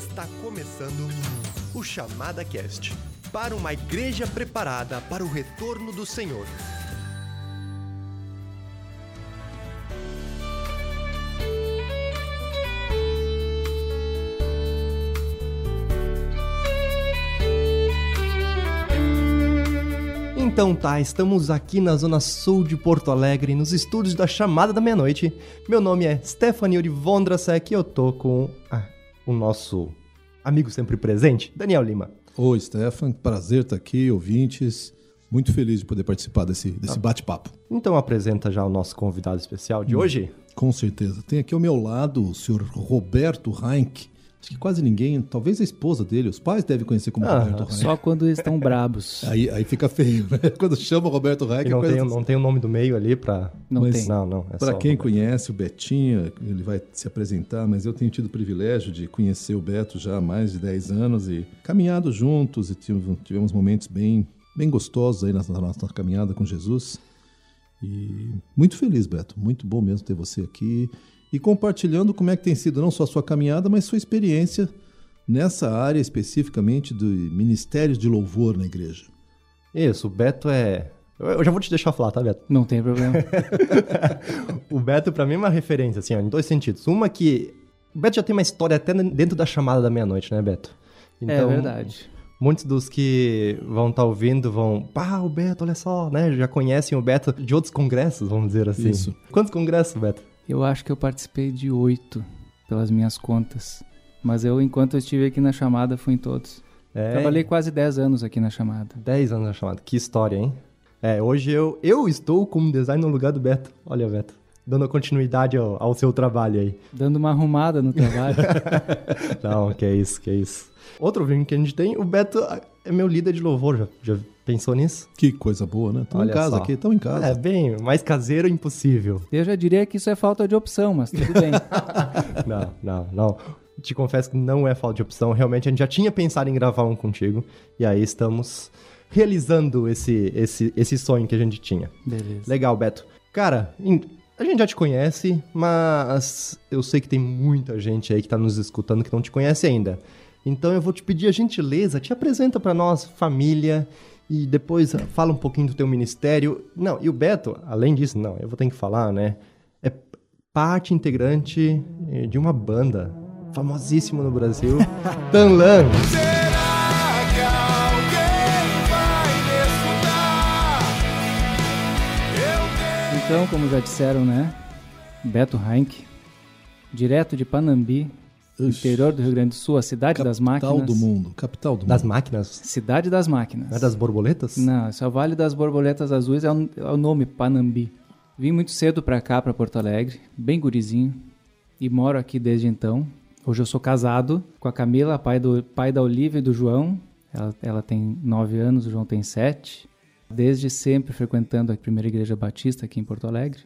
Está começando o Chamada Cast para uma igreja preparada para o retorno do Senhor. Então tá, estamos aqui na zona sul de Porto Alegre, nos estúdios da Chamada da Meia-Noite. Meu nome é Stephanie Uri Vondrasek e eu tô com ah, o nosso amigo sempre presente, Daniel Lima. Oi, Stefan, prazer estar aqui, ouvintes. Muito feliz de poder participar desse, desse Ah. bate-papo. Então apresenta já o nosso convidado especial Hum. de hoje. Com certeza. Tem aqui ao meu lado o senhor Roberto Heinck. Acho que quase ninguém, talvez a esposa dele, os pais devem conhecer como Ah, Roberto Heinck. Só quando estão brabos. Aí, aí fica feio, né? Quando chama o Roberto não é coisa tem, não tem o nome do meio ali pra. Não Mas- tem. Não, não. É Para quem Roberto. conhece o Betinho, ele vai se apresentar, mas eu tenho tido o privilégio de conhecer o Beto já há mais de 10 anos e caminhado juntos e tive- tivemos momentos bem, bem gostosos aí nessa nossa caminhada com Jesus. E muito feliz, Beto. Muito bom mesmo ter você aqui e compartilhando como é que tem sido não só a sua caminhada, mas sua experiência nessa área especificamente do ministérios de louvor na igreja. Isso, o Beto é. Eu eu já vou te deixar falar, tá, Beto? Não tem problema. O Beto, pra mim, é uma referência, assim, ó, em dois sentidos. Uma que. O Beto já tem uma história até dentro da chamada da meia-noite, né, Beto? é verdade. Muitos dos que vão estar ouvindo vão, pá, o Beto, olha só, né? Já conhecem o Beto de outros congressos, vamos dizer assim. Isso. Quantos congressos, Beto? Eu acho que eu participei de oito, pelas minhas contas. Mas eu, enquanto eu estive aqui na chamada, fui em todos. É, Trabalhei quase 10 anos aqui na chamada. 10 anos na chamada. Que história, hein? É, hoje eu, eu estou como design no lugar do Beto. Olha, Beto. Dando continuidade ao, ao seu trabalho aí. Dando uma arrumada no trabalho. Não, que isso, que isso. Outro vinho que a gente tem, o Beto é meu líder de louvor, já, já pensou nisso? Que coisa boa, né? Estão em casa só. aqui, estão em casa. É bem, mais caseiro impossível. eu já diria que isso é falta de opção, mas tudo bem. Não, não, não. Te confesso que não é falta de opção. Realmente a gente já tinha pensado em gravar um contigo. E aí estamos realizando esse, esse, esse sonho que a gente tinha. Beleza. Legal, Beto. Cara, em- a gente já te conhece, mas eu sei que tem muita gente aí que tá nos escutando que não te conhece ainda. Então eu vou te pedir a gentileza, te apresenta pra nós, família, e depois fala um pouquinho do teu ministério. Não, e o Beto, além disso, não, eu vou ter que falar, né? É parte integrante eh, de uma banda famosíssima no Brasil, Tanlan. Então, como já disseram, né? Beto Heinck, direto de Panambi, interior do Rio Grande do Sul, a cidade das Capital máquinas. do mundo, capital do Das mundo. máquinas? Cidade das máquinas. Não é das borboletas? Não, esse é o Vale das Borboletas Azuis, é o, é o nome, Panambi. Vim muito cedo pra cá, pra Porto Alegre, bem gurizinho, e moro aqui desde então. Hoje eu sou casado com a Camila, pai, do, pai da Olivia e do João. Ela, ela tem nove anos, o João tem sete. Desde sempre frequentando a primeira igreja batista aqui em Porto Alegre.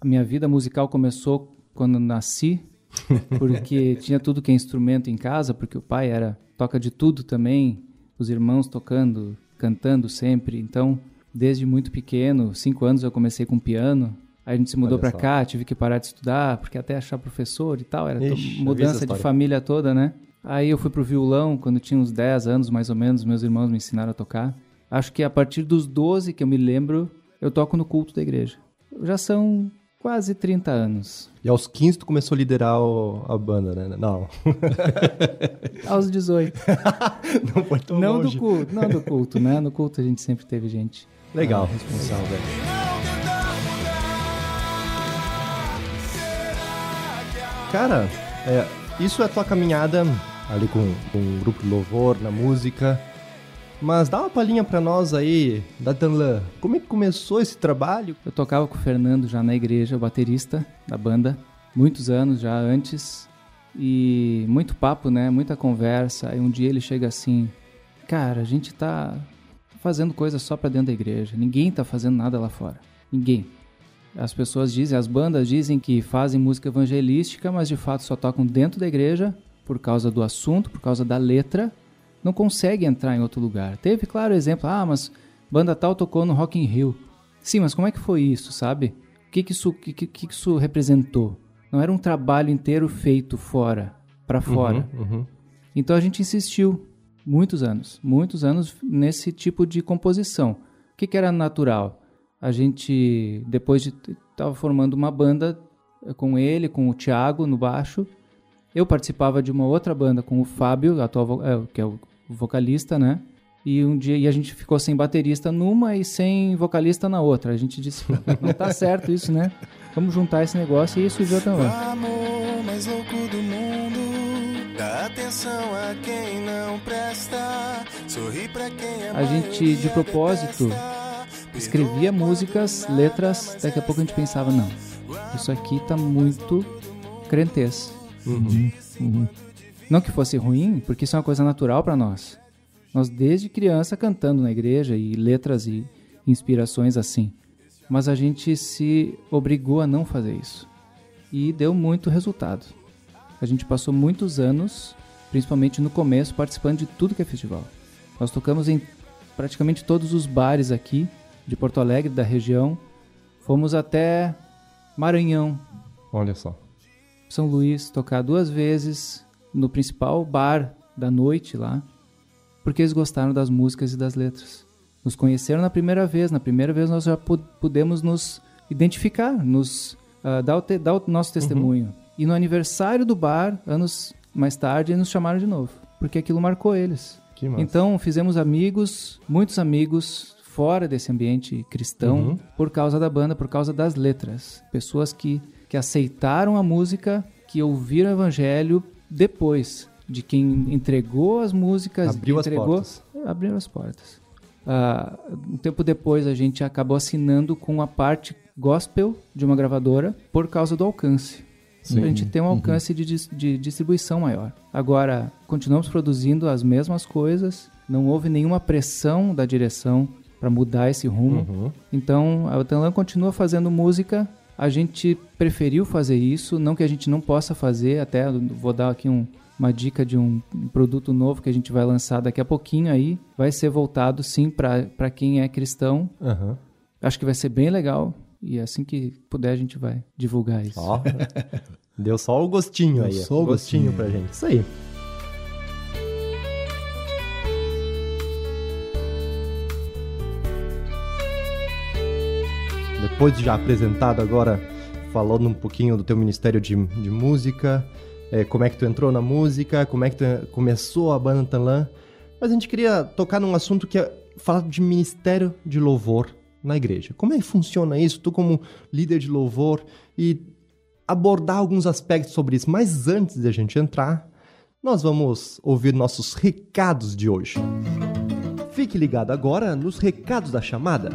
A minha vida musical começou quando nasci, porque tinha tudo que é instrumento em casa, porque o pai era toca de tudo também, os irmãos tocando, cantando sempre. Então, desde muito pequeno, cinco anos eu comecei com piano. Aí a gente se mudou só. cá, tive que parar de estudar, porque até achar professor e tal, era Ixi, mudança de família toda, né? Aí eu fui pro violão quando tinha uns 10 anos, mais ou menos, meus irmãos me ensinaram a tocar. Acho que a partir dos 12 que eu me lembro, eu toco no culto da igreja. Já são quase 30 anos. E aos 15 tu começou a liderar o- a banda, né? Não. Aos 18. não foi tão não longe. do culto, não do culto, né? No culto a gente sempre teve gente. Legal. ah, responsável. Cara, é, isso é a tua caminhada ali com, com um grupo de louvor, na música. Mas dá uma palhinha pra nós aí, da Tanlan. Como é que começou esse trabalho? Eu tocava com o Fernando já na igreja, o baterista da banda, muitos anos já antes. E muito papo, né? Muita conversa. Aí um dia ele chega assim: Cara, a gente tá fazendo coisa só pra dentro da igreja. Ninguém tá fazendo nada lá fora. Ninguém. As pessoas dizem, as bandas dizem que fazem música evangelística, mas de fato só tocam dentro da igreja por causa do assunto, por causa da letra. Não consegue entrar em outro lugar. Teve, claro, exemplo. Ah, mas banda tal tocou no Rock in Rio. Sim, mas como é que foi isso, sabe? O que que isso, que, que, que isso representou? Não era um trabalho inteiro feito fora, pra fora. Uhum, uhum. Então a gente insistiu muitos anos, muitos anos nesse tipo de composição. O que, que era natural? A gente, depois de estava formando uma banda eh, com ele, com o Thiago no baixo. Eu participava de uma outra banda com o Fábio, atual, é, que é o vocalista, né? E um dia e a gente ficou sem baterista numa e sem vocalista na outra. A gente disse, não tá certo isso, né? Vamos juntar esse negócio e isso surgiu também. Amor mais louco do mundo, dá atenção a quem não presta, sorri pra quem é A gente, de propósito, escrevia músicas, letras, daqui a pouco a gente pensava, não, isso aqui tá muito crentez. Uhum, uhum. Não que fosse ruim, porque isso é uma coisa natural para nós. Nós desde criança cantando na igreja e letras e inspirações assim. Mas a gente se obrigou a não fazer isso. E deu muito resultado. A gente passou muitos anos, principalmente no começo, participando de tudo que é festival. Nós tocamos em praticamente todos os bares aqui de Porto Alegre, da região. Fomos até Maranhão. Olha só. São Luís, tocar duas vezes no principal bar da noite lá porque eles gostaram das músicas e das letras. Nos conheceram na primeira vez, na primeira vez nós já pudemos nos identificar, nos uh, dar, o dar, o nosso testemunho. Uhum. E no aniversário do bar, anos mais tarde, eles nos chamaram de novo, porque aquilo marcou eles. Então fizemos amigos, muitos amigos fora desse ambiente cristão uhum. por causa da banda, por causa das letras. Pessoas que, que aceitaram a música, que ouviram o evangelho depois de quem entregou as músicas, abriu as entregou, portas. abriu as portas. Uh, um tempo depois a gente acabou assinando com a parte gospel de uma gravadora por causa do alcance. Sim. A gente tem um uhum. alcance uhum. de, de distribuição maior. Agora, continuamos produzindo as mesmas coisas, não houve nenhuma pressão da direção para mudar esse rumo. Uhum. Então, a Tanlan continua fazendo música. A gente preferiu fazer isso, não que a gente não possa fazer, até vou dar aqui um, uma dica de um produto novo que a gente vai lançar daqui a pouquinho aí. Vai ser voltado sim para quem é cristão. Uhum. Acho que vai ser bem legal. E assim que puder a gente vai divulgar isso. Oh, deu só o gostinho deu aí. Só o gostinho, gostinho pra gente. Isso aí. Depois de já apresentado agora, falando um pouquinho do teu ministério de, de música, é, como é que tu entrou na música, como é que tu começou a banda Tanlan. Mas a gente queria tocar num assunto que é falar de ministério de louvor na igreja. Como é que funciona isso? Tu como líder de louvor e abordar alguns aspectos sobre isso. Mas antes de a gente entrar, nós vamos ouvir nossos recados de hoje. Fique ligado agora nos recados da chamada.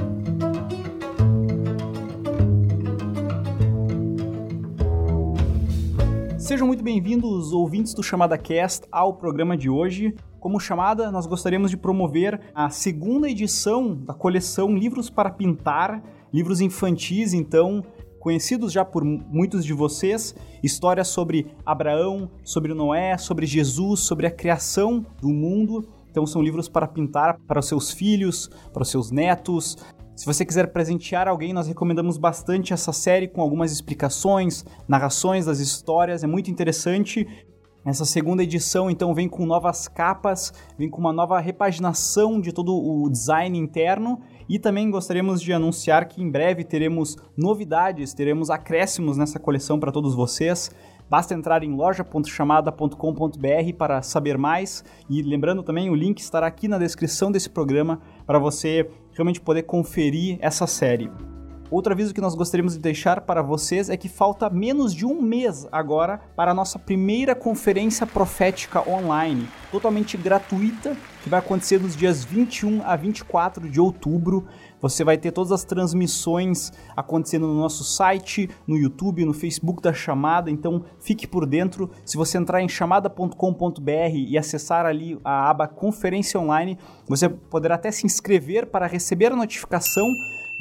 Sejam muito bem-vindos, ouvintes do Chamada Cast, ao programa de hoje. Como chamada, nós gostaríamos de promover a segunda edição da coleção Livros para Pintar, livros infantis, então, conhecidos já por muitos de vocês, histórias sobre Abraão, sobre Noé, sobre Jesus, sobre a criação do mundo. Então são livros para pintar para os seus filhos, para os seus netos, se você quiser presentear alguém, nós recomendamos bastante essa série com algumas explicações, narrações das histórias, é muito interessante. Essa segunda edição então vem com novas capas, vem com uma nova repaginação de todo o design interno e também gostaríamos de anunciar que em breve teremos novidades, teremos acréscimos nessa coleção para todos vocês. Basta entrar em loja.chamada.com.br para saber mais e lembrando também o link estará aqui na descrição desse programa para você realmente poder conferir essa série. Outro aviso que nós gostaríamos de deixar para vocês é que falta menos de um mês agora para a nossa primeira conferência profética online, totalmente gratuita, que vai acontecer nos dias 21 a 24 de outubro. Você vai ter todas as transmissões acontecendo no nosso site, no YouTube, no Facebook da chamada, então fique por dentro. Se você entrar em chamada.com.br e acessar ali a aba Conferência Online, você poderá até se inscrever para receber a notificação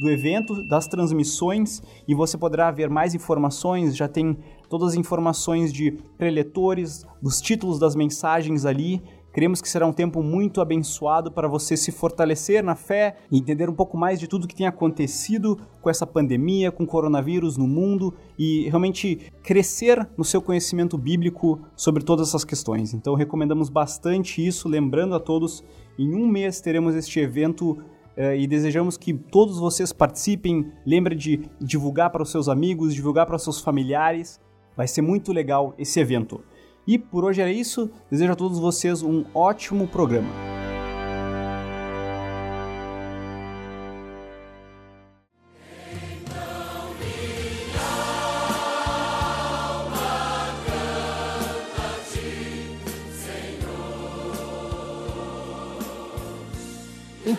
do evento, das transmissões e você poderá ver mais informações. Já tem todas as informações de preletores, dos títulos das mensagens ali. Cremos que será um tempo muito abençoado para você se fortalecer na fé e entender um pouco mais de tudo que tem acontecido com essa pandemia, com o coronavírus no mundo e realmente crescer no seu conhecimento bíblico sobre todas essas questões. Então recomendamos bastante isso, lembrando a todos, em um mês teremos este evento eh, e desejamos que todos vocês participem. Lembre de divulgar para os seus amigos, divulgar para os seus familiares. Vai ser muito legal esse evento. E por hoje é isso. Desejo a todos vocês um ótimo programa.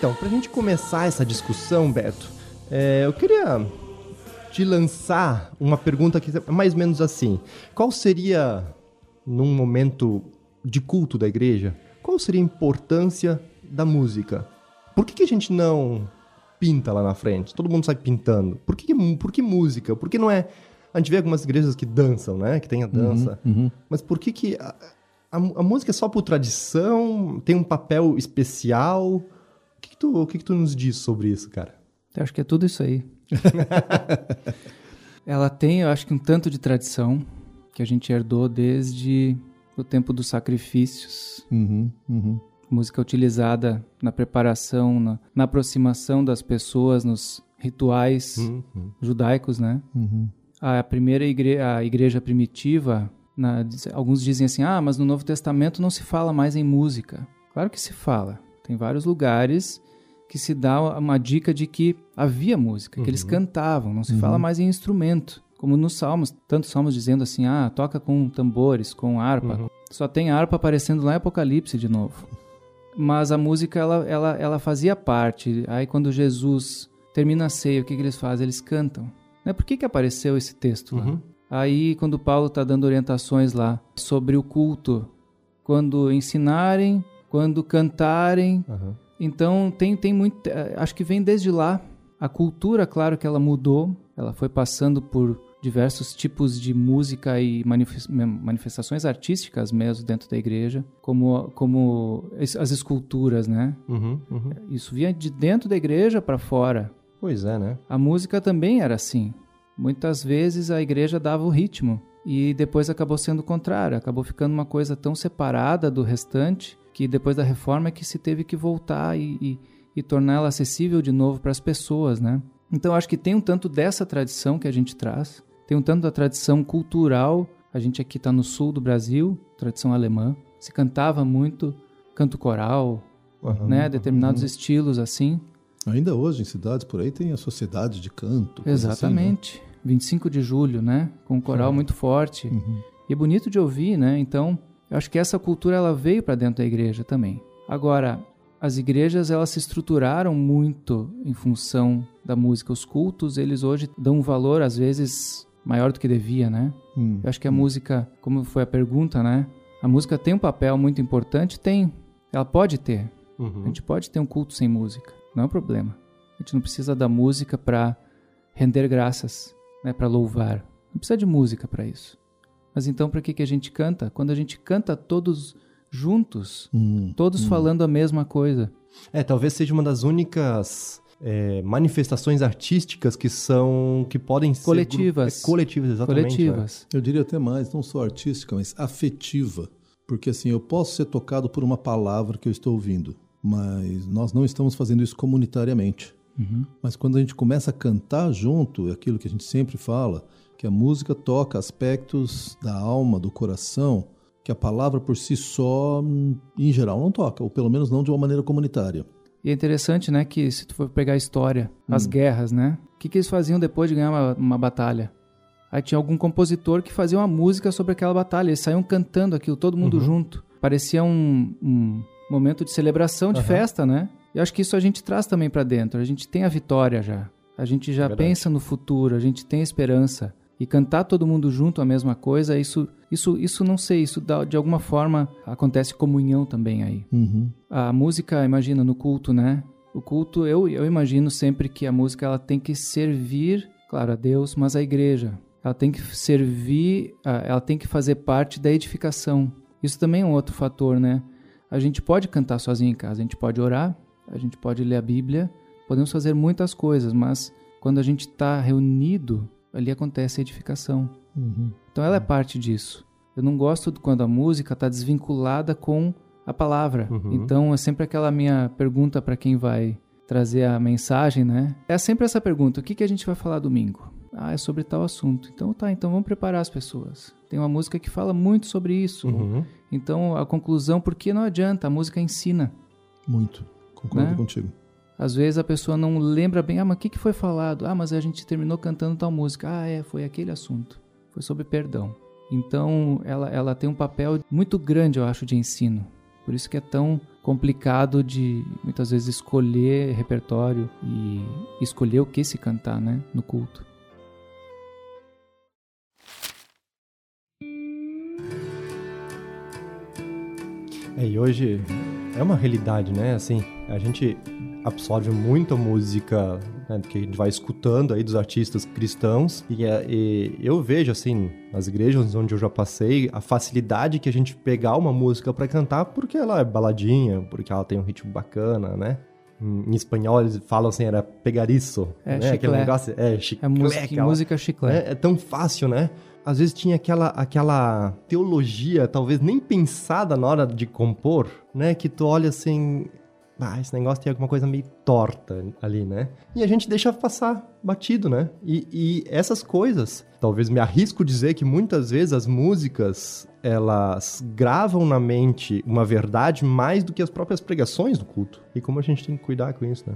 Então, para a gente começar essa discussão, Beto, é, eu queria te lançar uma pergunta que é mais ou menos assim: qual seria num momento de culto da igreja, qual seria a importância da música? Por que, que a gente não pinta lá na frente? Todo mundo sai pintando. Por que, por que música? Por que não é. A gente vê algumas igrejas que dançam, né? Que tem a dança. Uhum, uhum. Mas por que, que a, a, a, música é só por tradição? Tem um papel especial? O que, que, tu, o que, que tu nos diz sobre isso, cara? Eu acho que é tudo isso aí. Ela tem, eu acho que um tanto de tradição que a gente herdou desde o tempo dos sacrifícios. Uhum, uhum. Música utilizada na preparação, na, na, aproximação das pessoas, nos rituais uhum. judaicos, né? Uhum. A primeira igre a igreja primitiva, na, alguns dizem assim, ah, mas no Novo Testamento não se fala mais em música. Claro que se fala. Tem vários lugares que se dá uma dica de que havia música, que eles uhum. cantavam, não se fala uhum. mais em instrumento como nos salmos, tantos salmos dizendo assim, ah, toca com tambores, com harpa. Uhum. Só tem harpa aparecendo lá em Apocalipse de novo. Mas a música, ela, ela, ela fazia parte. Aí quando Jesus termina a ceia, o que, que eles fazem? Eles cantam. Né? Por que, que apareceu esse texto lá? Uhum. Aí quando Paulo está dando orientações lá sobre o culto, quando ensinarem, quando cantarem. Uhum. Então tem, tem muito. Eh, acho que vem desde lá. A cultura, claro que ela mudou, ela foi passando por diversos tipos de música e manifestações artísticas mesmo dentro da igreja, como, como as esculturas, né? Uhum, uhum. Isso vinha de dentro da igreja para fora. Pois é, né? A música também era assim. Muitas vezes a igreja dava o ritmo e depois acabou sendo o contrário, acabou ficando uma coisa tão separada do restante que depois da reforma é que se teve que voltar e, e, e torná-la acessível de novo para as pessoas, né? Então acho que tem um tanto dessa tradição que a gente traz, tem um tanto da tradição cultural. A gente aqui está no sul do Brasil, tradição alemã. Se cantava muito canto coral, uhum, né? Determinados uhum. estilos assim. Ainda hoje em cidades por aí tem a sociedade de canto. Exatamente. Assim, né? 25 de julho, né? Com um coral muito forte. Uhum. E é bonito de ouvir, né? Então, eu acho que essa cultura ela veio para dentro da igreja também. Agora, as igrejas elas se estruturaram muito em função da música. Os cultos, eles hoje dão um valor às vezes maior do que devia, né? Hum, Eu acho que a hum. música, como foi a pergunta, né? A música tem um papel muito importante? Tem. Ela pode ter. Uhum. A gente pode ter um culto sem música. Não é um problema. A gente não precisa da música para render graças, né? Para louvar. Não precisa de música para isso. Mas então, para que, que a gente canta? Quando a gente canta todos juntos, hum, todos hum. falando a mesma coisa. É, talvez seja uma das únicas é, manifestações artísticas que são que podem coletivas. ser é, coletivas exatamente coletivas é. eu diria até mais não só artística mas afetiva porque assim eu posso ser tocado por uma palavra que eu estou ouvindo mas nós não estamos fazendo isso comunitariamente uhum. mas quando a gente começa a cantar junto é aquilo que a gente sempre fala que a música toca aspectos da alma do coração que a palavra por si só em geral não toca ou pelo menos não de uma maneira comunitária e é interessante, né, que se tu for pegar a história, as hum. guerras, né? O que, que eles faziam depois de ganhar uma, uma, batalha? Aí tinha algum compositor que fazia uma música sobre aquela batalha. Eles saíam cantando aquilo, todo mundo uhum. junto. Parecia um, um, momento de celebração, de uhum. festa, né? E acho que isso a gente traz também para dentro. A gente tem a vitória já. A gente já Verdade. pensa no futuro, a gente tem esperança e cantar todo mundo junto a mesma coisa, isso, isso, isso não sei, isso dá, de alguma forma acontece comunhão também aí. Uhum. A música, imagina, no culto, né? O culto, eu, eu imagino sempre que a música ela tem que servir, claro, a Deus, mas a igreja. Ela tem que servir, ela tem que fazer parte da edificação. Isso também é um outro fator, né? A gente pode cantar sozinho em casa, a gente pode orar, a gente pode ler a Bíblia, podemos fazer muitas coisas, mas quando a gente está reunido, ali acontece a edificação. Uhum. Então ela é parte disso. Eu não gosto quando a música está desvinculada com a palavra. Uhum. Então é sempre aquela minha pergunta para quem vai trazer a mensagem, né? É sempre essa pergunta: o que, que a gente vai falar domingo? Ah, é sobre tal assunto. Então tá, então vamos preparar as pessoas. Tem uma música que fala muito sobre isso. Uhum. Então a conclusão, porque não adianta, a música ensina. Muito. Concordo Né? contigo. Às vezes a pessoa não lembra bem, ah, mas o que, que foi falado? Ah, mas a gente terminou cantando tal música. Ah, é, foi aquele assunto. Foi sobre perdão. Então ela, ela tem um papel muito grande, eu acho, de ensino. Por isso que é tão complicado de muitas vezes escolher repertório e escolher o que se cantar, né, no culto. É, e hoje é uma realidade, né? Assim, a gente absorve muita música né, que a gente vai escutando aí dos artistas cristãos e, é- e eu vejo, assim, nas igrejas onde eu já passei, a facilidade que a gente pegar uma música pra cantar porque ela é baladinha, porque ela tem um ritmo bacana, né? Em espanhol eles falam assim, era pegar isso, É, né? Aquele negócio, é, chiclé, É música, aquela- música chiclete. é, é tão fácil, né? Às vezes tinha aquela, aquela teologia, talvez nem pensada na hora de compor, né? Que tu olha assim, ah, esse negócio tem alguma coisa meio torta ali, né? E a gente deixa passar batido, né? E, e essas coisas, talvez me arrisco dizer que muitas vezes as músicas, elas gravam na mente uma verdade mais do que as próprias pregações do culto. E como a gente tem que cuidar com isso, né?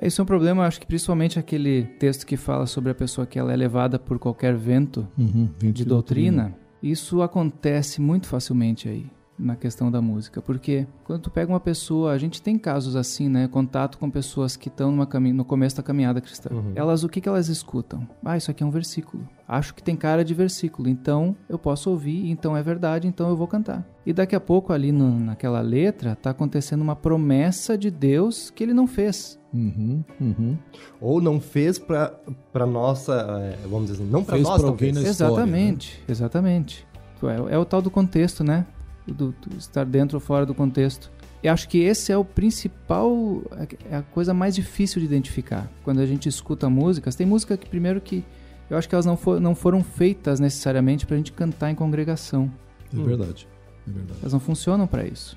É, Isso é um problema, acho que principalmente aquele texto que fala sobre a pessoa que ela é levada por qualquer vento Uhum. Vento de doutrina, isso acontece muito facilmente aí na questão da música, porque quando tu pega uma pessoa, a gente tem casos assim, né, contato com pessoas que estão no começo da caminhada cristã. Uhum. Elas o que que elas escutam? Ah, isso aqui é um versículo. Acho que tem cara de versículo, então eu posso ouvir, então é verdade, então eu vou cantar. E daqui a pouco ali no- naquela letra tá acontecendo uma promessa de Deus que ele não fez. Uhum. Uhum. Ou não fez pra, pra nossa, é, vamos dizer assim, não pra Fez nós, pra alguém talvez. na história, Exatamente, exatamente. É, é o tal do contexto, né? Do, do estar dentro ou fora do contexto. E acho que esse é o principal, é a coisa mais difícil de identificar. Quando a gente escuta músicas, tem música que primeiro que eu acho que elas não, for, não foram feitas necessariamente pra gente cantar em congregação. É Hum. verdade. É verdade. Elas não funcionam pra isso.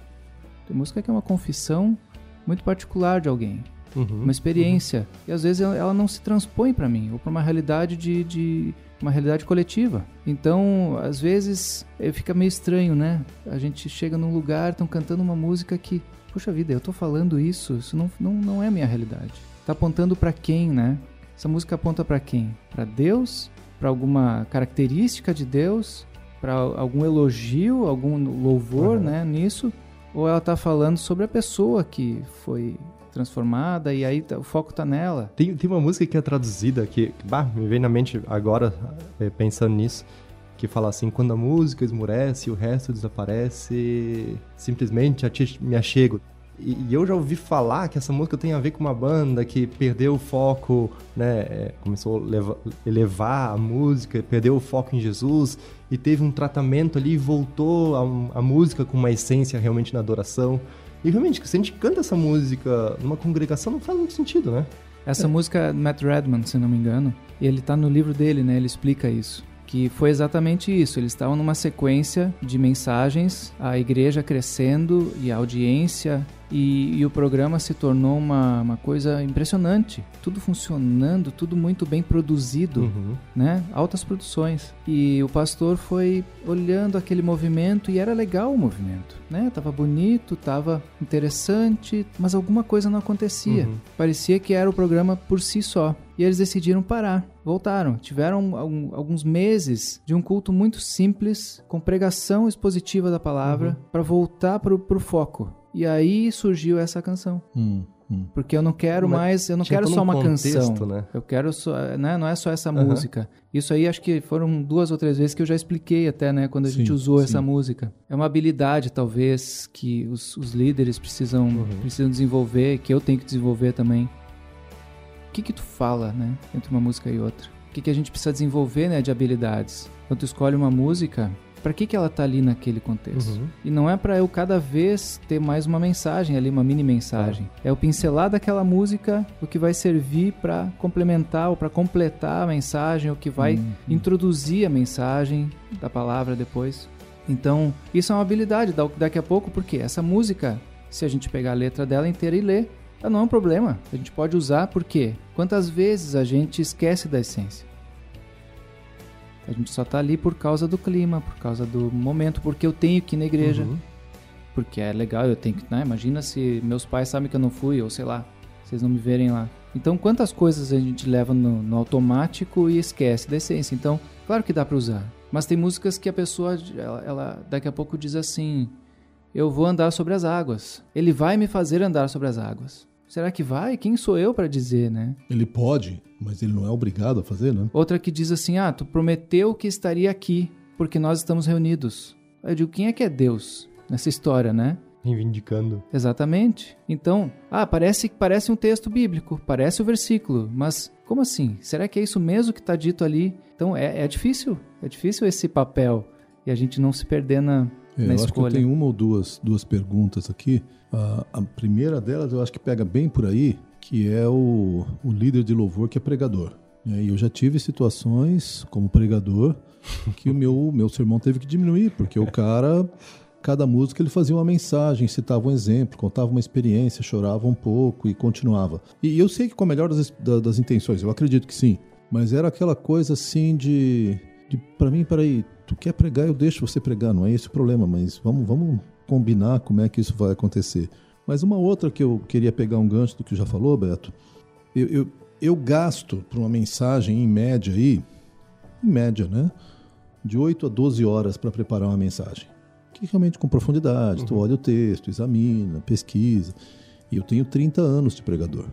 Tem música que é uma confissão muito particular de alguém Uhum. uma experiência. E às vezes ela, não se transpõe para mim, ou para uma realidade de, de uma realidade coletiva. Então, às vezes, eh, fica meio estranho, né? A gente chega num lugar, estão cantando uma música que, puxa vida, eu tô falando isso, isso não, não, não é a minha realidade. Tá apontando para quem, né? Essa música aponta para quem? Para Deus? Para alguma característica de Deus? Para algum elogio, algum louvor, Uhum. né, nisso? Ou ela tá falando sobre a pessoa que foi transformada e aí tá- o foco tá nela. Tem, tem uma música que é traduzida que, bah, me vem na mente agora, eh, pensando nisso, que fala assim, quando a música esmurece o resto desaparece, simplesmente a ti me achego. E, e eu já ouvi falar que essa música tem a ver com uma banda que perdeu o foco, né, eh, começou a leva- elevar a música, perdeu o foco em Jesus e teve um tratamento ali e voltou a, a música com uma essência realmente na adoração. E realmente, se a gente canta essa música numa congregação, não faz muito sentido, né? Essa música é Matt Redman, se não me engano, e ele tá no livro dele, né? Ele explica isso. Que foi exatamente isso. Eles estavam numa sequência de mensagens, a igreja crescendo e a audiência, e, e o programa se tornou uma, uma coisa impressionante. Tudo funcionando, tudo muito bem produzido Uhum. né? Altas produções. E o pastor foi olhando aquele movimento e era legal o movimento, né? Tava bonito, tava interessante, mas alguma coisa não acontecia. Uhum. Parecia que era o programa por si só. E eles decidiram parar, voltaram. Tiveram alguns meses de um culto muito simples, com pregação expositiva da palavra, Uhum. para voltar pro, pro foco. E aí surgiu essa canção. Hum, hum. Porque eu não quero Mas mais, eu não quero só um uma contexto, canção. né? Eu quero só, né? Não é só essa Aham. música. Isso aí acho que foram duas ou três vezes que eu já expliquei até, né? Quando a gente Sim, usou sim. essa música. É uma habilidade, talvez, que os, os líderes precisam, Uhum. precisam desenvolver, que eu tenho que desenvolver também. O que que tu fala, né? Entre uma música e outra? O que que a gente precisa desenvolver, né? De habilidades. Quando tu escolhe uma música, para que, que ela tá ali naquele contexto. Uhum. E não é para eu cada vez ter mais uma mensagem ali, uma mini mensagem. É o pincelar daquela música o que vai servir para complementar ou para completar a mensagem, o que vai Uhum. introduzir a mensagem da palavra depois. Então, isso é uma habilidade da- daqui a pouco, porque essa música, se a gente pegar a letra dela inteira e ler, ela não é um problema. A gente pode usar porque quantas vezes a gente esquece da essência? A gente só tá ali por causa do clima, por causa do momento, porque eu tenho que ir na igreja, Uhum. porque é legal, eu tenho que, né? Imagina se meus pais sabem que eu não fui, ou sei lá, vocês não me verem lá. Então, quantas coisas a gente leva no, no automático e esquece da essência? Então, claro que dá pra usar. Mas tem músicas que a pessoa, ela, ela daqui a pouco diz assim: Eu vou andar sobre as águas. Ele vai me fazer andar sobre as águas. Será que vai? Quem sou eu para dizer, né? Ele pode, mas ele não é obrigado a fazer, né? Outra que diz assim: Ah, tu prometeu que estaria aqui, porque nós estamos reunidos. Eu digo: quem é que é Deus nessa história, né? Reivindicando. Exatamente. Então, ah, parece parece um texto bíblico, parece o versículo, mas como assim? Será que é isso mesmo que está dito ali? Então é, é difícil, é difícil esse papel e a gente não se perder na, É, na eu acho que eu escolha. tenho uma ou duas, duas perguntas aqui. A, a primeira delas eu acho que pega bem por aí, que é o, o líder de louvor que é pregador. né? E eu já tive situações como pregador que o meu, meu sermão teve que diminuir, porque o cara, cada música ele fazia uma mensagem, citava um exemplo, contava uma experiência, chorava um pouco e continuava. E eu sei que com a melhor das, da- das intenções, eu acredito que sim, mas era aquela coisa assim de, de para mim, peraí, tu quer pregar, eu deixo você pregar, não é esse o problema, mas vamos, vamos combinar como é que isso vai acontecer. Mas uma outra que eu queria pegar um gancho do que já falou, Beto, eu, eu, eu gasto para uma mensagem em média aí, em média, né? De 8 a 12 horas para preparar uma mensagem. Que realmente com profundidade, tu olha o texto, examina, pesquisa. E eu tenho 30 anos de pregador.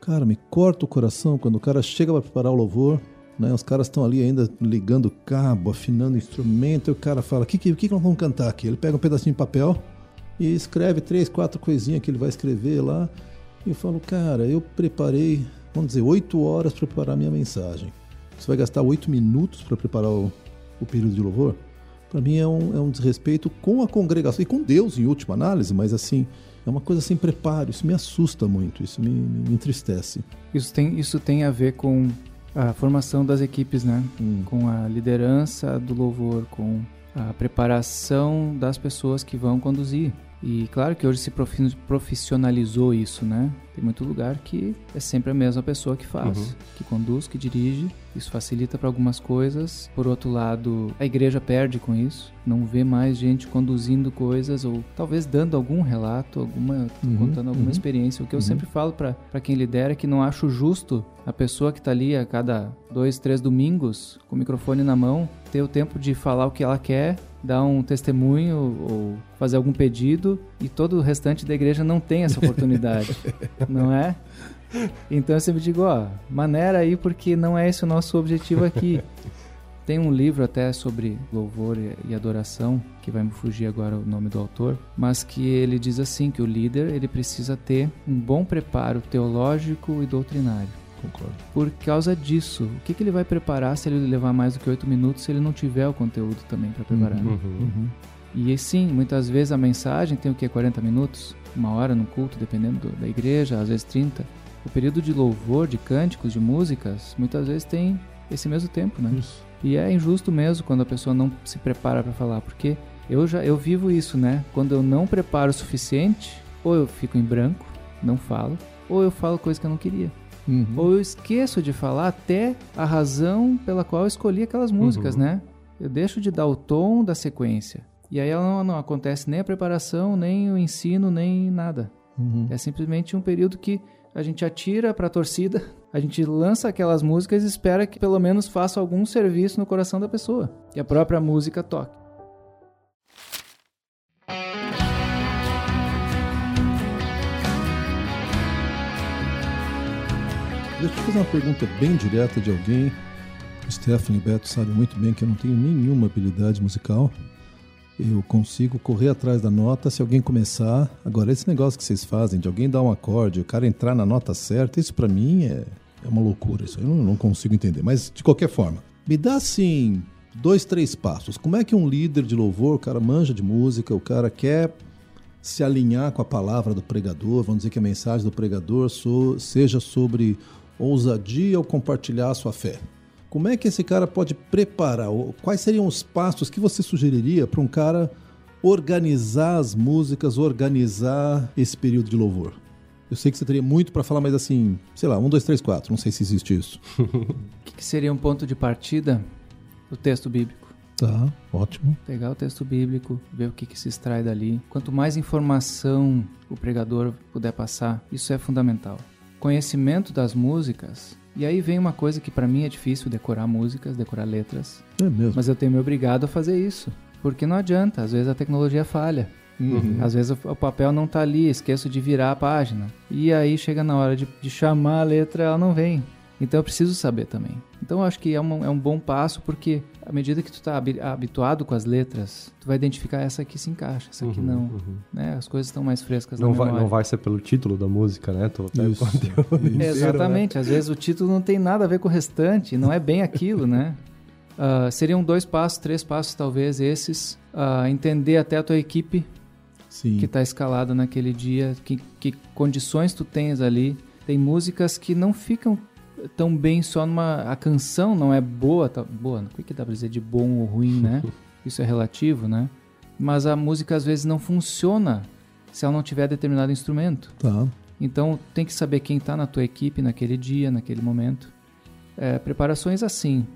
Cara, me corta o coração quando o cara chega para preparar o louvor, né? Os caras estão ali ainda ligando cabo, afinando instrumento, e o cara fala: "O que que, que nós vamos cantar aqui?" Ele pega um pedacinho de papel e escreve três, quatro coisinhas que ele vai escrever lá. E eu falo: "Cara, eu preparei, vamos dizer, oito horas para preparar minha mensagem. Você vai gastar oito minutos para preparar o, o período de louvor?" Para mim é um, é um desrespeito com a congregação e com Deus em última análise, mas assim, é uma coisa sem preparo. Isso me assusta muito, isso me, me entristece. Isso tem, isso tem a ver com a formação das equipes, né? Hum. Com a liderança do louvor, com a preparação das pessoas que vão conduzir. E claro que hoje se profi- profissionalizou isso, né? Tem muito lugar que é sempre a mesma pessoa que faz, Uhum. que conduz, que dirige. Isso facilita para algumas coisas. Por outro lado, a igreja perde com isso. Não vê mais gente conduzindo coisas ou talvez dando algum relato, alguma Uhum, contando alguma uhum. experiência. O que eu Uhum. sempre falo para quem lidera é que não acho justo a pessoa que está ali a cada dois, três domingos com o microfone na mão ter o tempo de falar o que ela quer, dar um testemunho ou fazer algum pedido e todo o restante da igreja não tem essa oportunidade, não é? Então eu sempre digo, ó, maneira aí porque não é esse o nosso objetivo aqui. Tem um livro até sobre louvor e- adoração, que vai me fugir agora o nome do autor, mas que ele diz assim que o líder ele precisa ter um bom preparo teológico e doutrinário. Concordo. Por causa disso, o que, que ele vai preparar se ele levar mais do que oito minutos se ele não tiver o conteúdo também para preparar? Uhum. Uhum. E sim, muitas vezes a mensagem tem o que? 40 minutos? Uma hora no culto, dependendo do- da igreja, às vezes 30. O período de louvor, de cânticos, de músicas, muitas vezes tem esse mesmo tempo, né? Isso. E é injusto mesmo quando a pessoa não se prepara para falar, porque eu já eu vivo isso, né? Quando eu não preparo o suficiente, ou eu fico em branco, não falo, ou eu falo coisa que eu não queria. Uhum. Ou eu esqueço de falar até a razão pela qual eu escolhi aquelas músicas, Uhum. né? Eu deixo de dar o tom da sequência. E aí ela não, não acontece nem a preparação, nem o ensino, nem nada. Uhum. É simplesmente um período que a gente atira pra torcida, a gente lança aquelas músicas e espera que pelo menos faça algum serviço no coração da pessoa. E a própria música toque. Deixa eu fazer uma pergunta bem direta de alguém. Stephanie Beto sabem muito bem que eu não tenho nenhuma habilidade musical. Eu consigo correr atrás da nota se alguém começar. Agora, esse negócio que vocês fazem de alguém dar um acorde, o cara entrar na nota certa, isso pra mim é, é uma loucura. Isso eu não, não consigo entender. Mas, de qualquer forma, me dá assim dois, três passos. Como é que um líder de louvor, o cara manja de música, o cara quer se alinhar com a palavra do pregador, vamos dizer que a mensagem do pregador so, seja sobre ousadia ao compartilhar a sua fé. Como é que esse cara pode preparar? Quais seriam os passos que você sugeriria para um cara organizar as músicas, organizar esse período de louvor? Eu sei que você teria muito para falar, mas assim, sei lá, um, dois, três, quatro. Não sei se existe isso. O que, que seria um ponto de partida? O texto bíblico. Tá, ótimo. Pegar o texto bíblico, ver o que, que se extrai dali. Quanto mais informação o pregador puder passar, isso é fundamental. Conhecimento das músicas. E aí vem uma coisa que para mim é difícil decorar músicas, decorar letras. É mesmo. Mas eu tenho me obrigado a fazer isso. Porque não adianta, às vezes a tecnologia falha. Uhum. Às vezes o, papel não tá ali, esqueço de virar a página. E aí chega na hora de, de chamar a letra, ela não vem. Então eu preciso saber também. Então eu acho que é, uma, é um bom passo porque à medida que tu está habituado com as letras, tu vai identificar essa aqui se encaixa, essa aqui Uhum, não. uhum. Né? As coisas estão mais frescas Não na vai, memória. não vai ser pelo título da música, né? Tu pega o Isso. inteiro, né? Exatamente, às vezes o título não tem nada a ver com o restante, não é bem aquilo, né? Ah, seriam dois passos, três passos talvez esses. Ah, entender até a tua equipe Sim. que está escalada naquele dia, que, que condições tu tens ali. Tem músicas que não ficam tão bem só numa... A canção não é boa, tá, boa, o que, que dá pra dizer de bom ou ruim, né? Isso é relativo, né? Mas a música às vezes não funciona se ela não tiver determinado instrumento. Tá. Então tem que saber quem está na tua equipe naquele dia, naquele momento. É, preparações assim.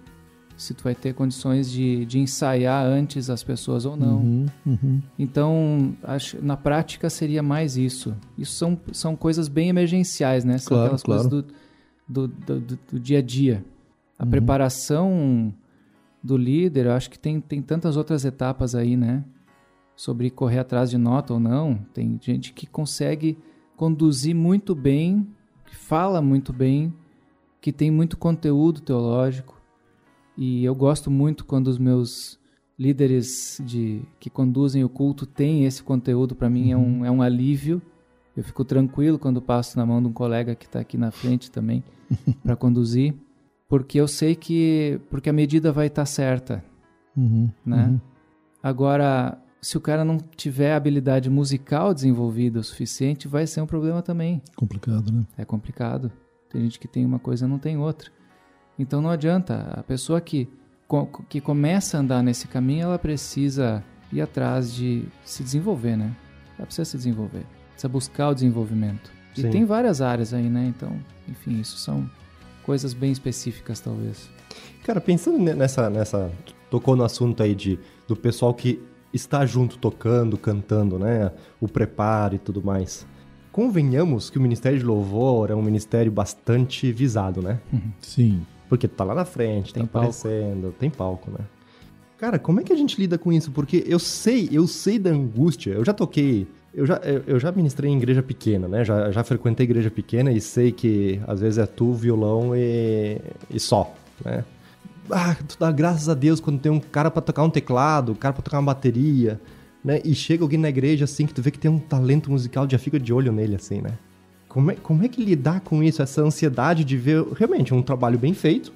Se tu vai ter condições de, de ensaiar antes as pessoas ou não. Uhum, uhum. Então, acho, na prática seria mais isso. Isso são, são coisas bem emergenciais, né? São Claro, aquelas claro. coisas do, do, do, do- dia a dia. A Uhum. preparação do líder, eu acho que tem, tem tantas outras etapas aí, né? Sobre correr atrás de nota ou não. Tem gente que consegue conduzir muito bem, que fala muito bem, que tem muito conteúdo teológico. E eu gosto muito quando os meus líderes de que conduzem o culto têm esse conteúdo. Para mim é, um, é um alívio. Eu fico tranquilo quando passo na mão de um colega que está aqui na frente também para conduzir, porque eu sei que porque a medida vai estar certa, Uhum, né? uhum. Agora, se o cara não tiver habilidade musical desenvolvida o suficiente, vai ser um problema também. Complicado, né? É complicado. Tem gente que tem uma coisa e não tem outra. Então não adianta. A pessoa que, que começa a andar nesse caminho, ela precisa ir atrás de se desenvolver, né? Ela precisa se desenvolver. Precisa buscar o desenvolvimento. E Sim. tem várias áreas aí, né? Então, enfim, isso são coisas bem específicas, talvez. Cara, pensando ne- nessa, nessa. Tocou no assunto aí de, do pessoal que está junto tocando, cantando, né? O preparo e tudo mais. Convenhamos que o Ministério de Louvor é um ministério bastante visado, né? Sim. Porque tá lá na frente, Tem tá palco. aparecendo, tem palco, né? Cara, como é que a gente lida com isso? Porque eu sei, eu sei da angústia. Eu já toquei, eu já, eu, já ministrei em igreja pequena, né? Já, já frequentei igreja pequena e sei que às vezes é tu, violão e, e só, né? Ah, tu dá graças a Deus quando tem um cara pra tocar um teclado, um cara pra tocar uma bateria, né? E chega alguém na igreja assim que tu vê que tem um talento musical, já fica de olho nele assim, né? Como é, como é que lidar com isso, essa ansiedade de ver realmente um trabalho bem feito,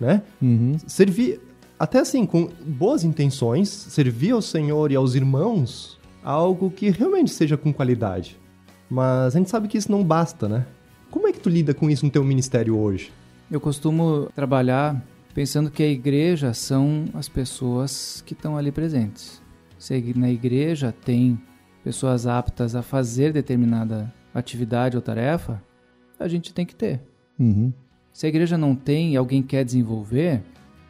né? Uhum. Servir, até assim, com boas intenções, servir ao Senhor e aos irmãos algo que realmente seja com qualidade. Mas a gente sabe que isso não basta, né? Como é que tu lida com isso no teu ministério hoje? Eu costumo trabalhar pensando que a igreja são as pessoas que estão ali presentes. Se na igreja tem pessoas aptas a fazer determinada atividade ou tarefa, a gente tem que ter. Uhum. Se a igreja não tem e alguém quer desenvolver,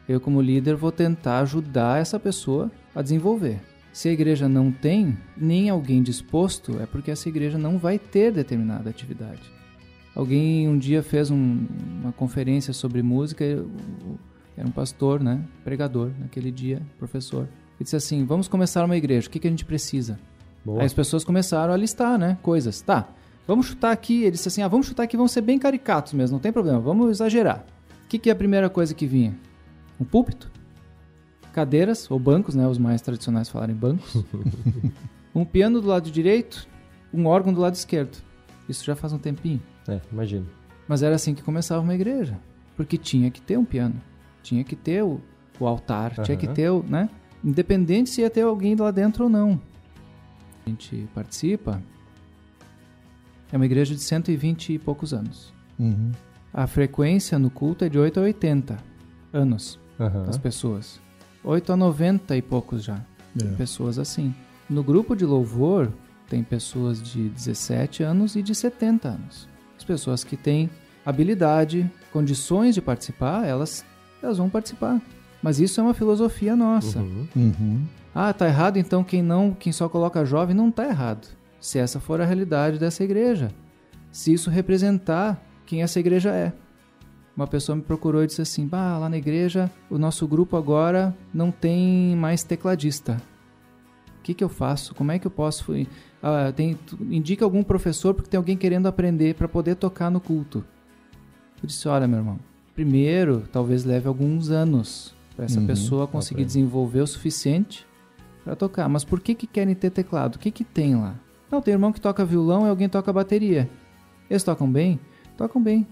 eu como líder vou tentar ajudar essa pessoa a desenvolver. Se a igreja não tem nem alguém disposto, é porque essa igreja não vai ter determinada atividade. Alguém um dia fez um- uma conferência sobre música, era um pastor, né, pregador naquele dia, professor. E disse assim: "Vamos começar uma igreja. O que, que a gente precisa?" Boa. Aí as pessoas começaram a listar, né? Coisas. Tá, vamos chutar aqui. Ele disse assim: ah, vamos chutar aqui, vamos ser bem caricatos mesmo, não tem problema, vamos exagerar. O que, que é a primeira coisa que vinha? Um púlpito, cadeiras, ou bancos, né? Os mais tradicionais falarem bancos. um piano do lado direito, um órgão do lado esquerdo. Isso já faz um tempinho. É, imagino. Mas era assim que começava uma igreja. Porque tinha que ter um piano, tinha que ter o, o altar, tinha que ter, o- né? Independente se ia ter alguém lá dentro ou não. A gente participa. É uma igreja de 120 e poucos anos. Uhum. A frequência no culto é de 8 a 80 anos Aham. das pessoas. 8 a 90 e poucos já. Tem É. pessoas assim. No grupo de louvor, tem pessoas de 17 anos e de 70 anos. As pessoas que têm habilidade, condições de participar, elas, elas vão participar. Mas isso é uma filosofia nossa. Uhum. Uhum. Ah, tá errado, então quem não, quem só coloca jovem não tá errado. Se essa for a realidade dessa igreja. Se isso representar quem essa igreja é. Uma pessoa me procurou e disse assim: "Bah, lá na igreja, o nosso grupo agora não tem mais tecladista. O que que eu faço? Como é que eu posso ah, tem indica algum professor porque tem alguém querendo aprender para poder tocar no culto?" Eu disse: "Olha, meu irmão, primeiro, talvez leve alguns anos para essa Uhum, pessoa conseguir desenvolver o suficiente para tocar. Mas por que que querem ter teclado? O que que tem lá? Não, tem irmão que toca violão e alguém toca bateria. Eles tocam bem? Tocam bem.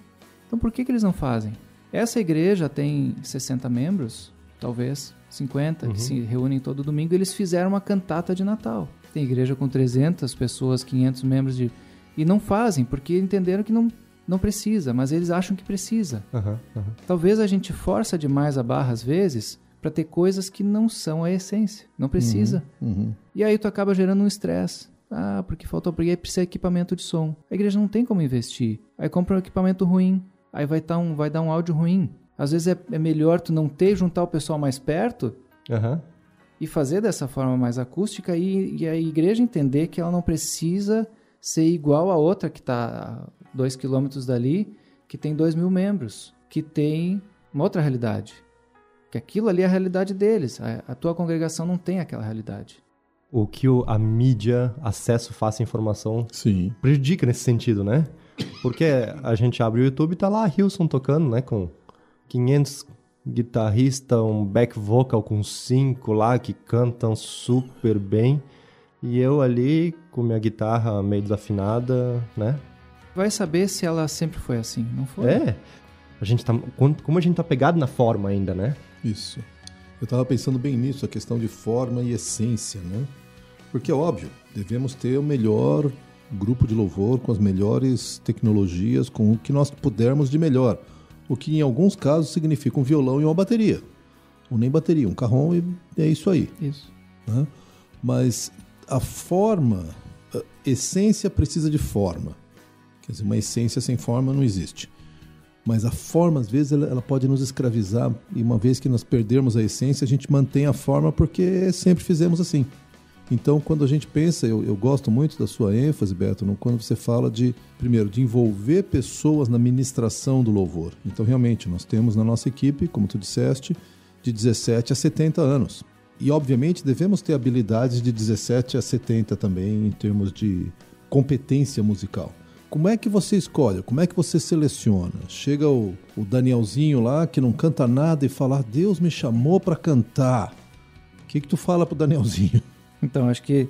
Então por que que eles não fazem? Essa igreja tem 60 membros, talvez 50, Uhum. que se reúnem todo domingo. Eles fizeram uma cantata de Natal. Tem igreja com 300 pessoas, 500 membros de e não fazem porque entenderam que não não precisa, mas eles acham que precisa. Aham. Aham. Talvez a gente força demais a barra às vezes para ter coisas que não são a essência. Não precisa. Uhum. E aí tu acaba gerando um estresse. Ah, porque faltou, porque aí precisa de equipamento de som. A igreja não tem como investir. Aí compra um equipamento ruim. Aí vai, tá um, vai dar um áudio ruim. Às vezes é, é melhor tu não ter e juntar o pessoal mais perto Aham. e fazer dessa forma mais acústica e, e a igreja entender que ela não precisa ser igual a outra que está a dois quilômetros dali, que tem dois mil membros, que tem uma outra realidade. Que aquilo ali é a realidade deles. A, a tua congregação não tem aquela realidade. O que o- a mídia, acesso fácil à informação, Sim. prejudica nesse sentido, né? Porque a gente abre o YouTube e tá lá a Hilson tocando, né? Com 500 guitarristas, um back vocal com cinco lá que cantam super bem. E eu ali com minha guitarra meio desafinada, né? Vai saber se ela sempre foi assim, não foi? É. A gente tá, como a gente tá pegado na forma ainda, né? Isso. Eu estava pensando bem nisso, a questão de forma e essência, né? Porque é óbvio, devemos ter o melhor grupo de louvor, com as melhores tecnologias, com o que nós pudermos de melhor. O que em alguns casos significa um violão e uma bateria. Ou nem bateria, um carrom e é isso aí. Isso. né? Mas a forma, a essência precisa de forma. Quer dizer, uma essência sem forma não existe. Mas a forma, às vezes, ela, ela pode nos escravizar. E uma vez que nós perdermos a essência, a gente mantém a forma porque sempre fizemos assim. Então, quando a gente pensa, eu, eu gosto muito da sua ênfase, Beto, no- quando você fala de, primeiro, de envolver pessoas na ministração do louvor. Então, realmente, nós temos na nossa equipe, como tu disseste, de 17 a 70 anos. E, obviamente, devemos ter habilidades de 17 a 70 também, em termos de competência musical. Como é que você escolhe? Como é que você seleciona? Chega o, o Danielzinho lá, que não canta nada, e fala: "Ah, Deus me chamou para cantar. O que, que tu fala pro Danielzinho? Então, acho que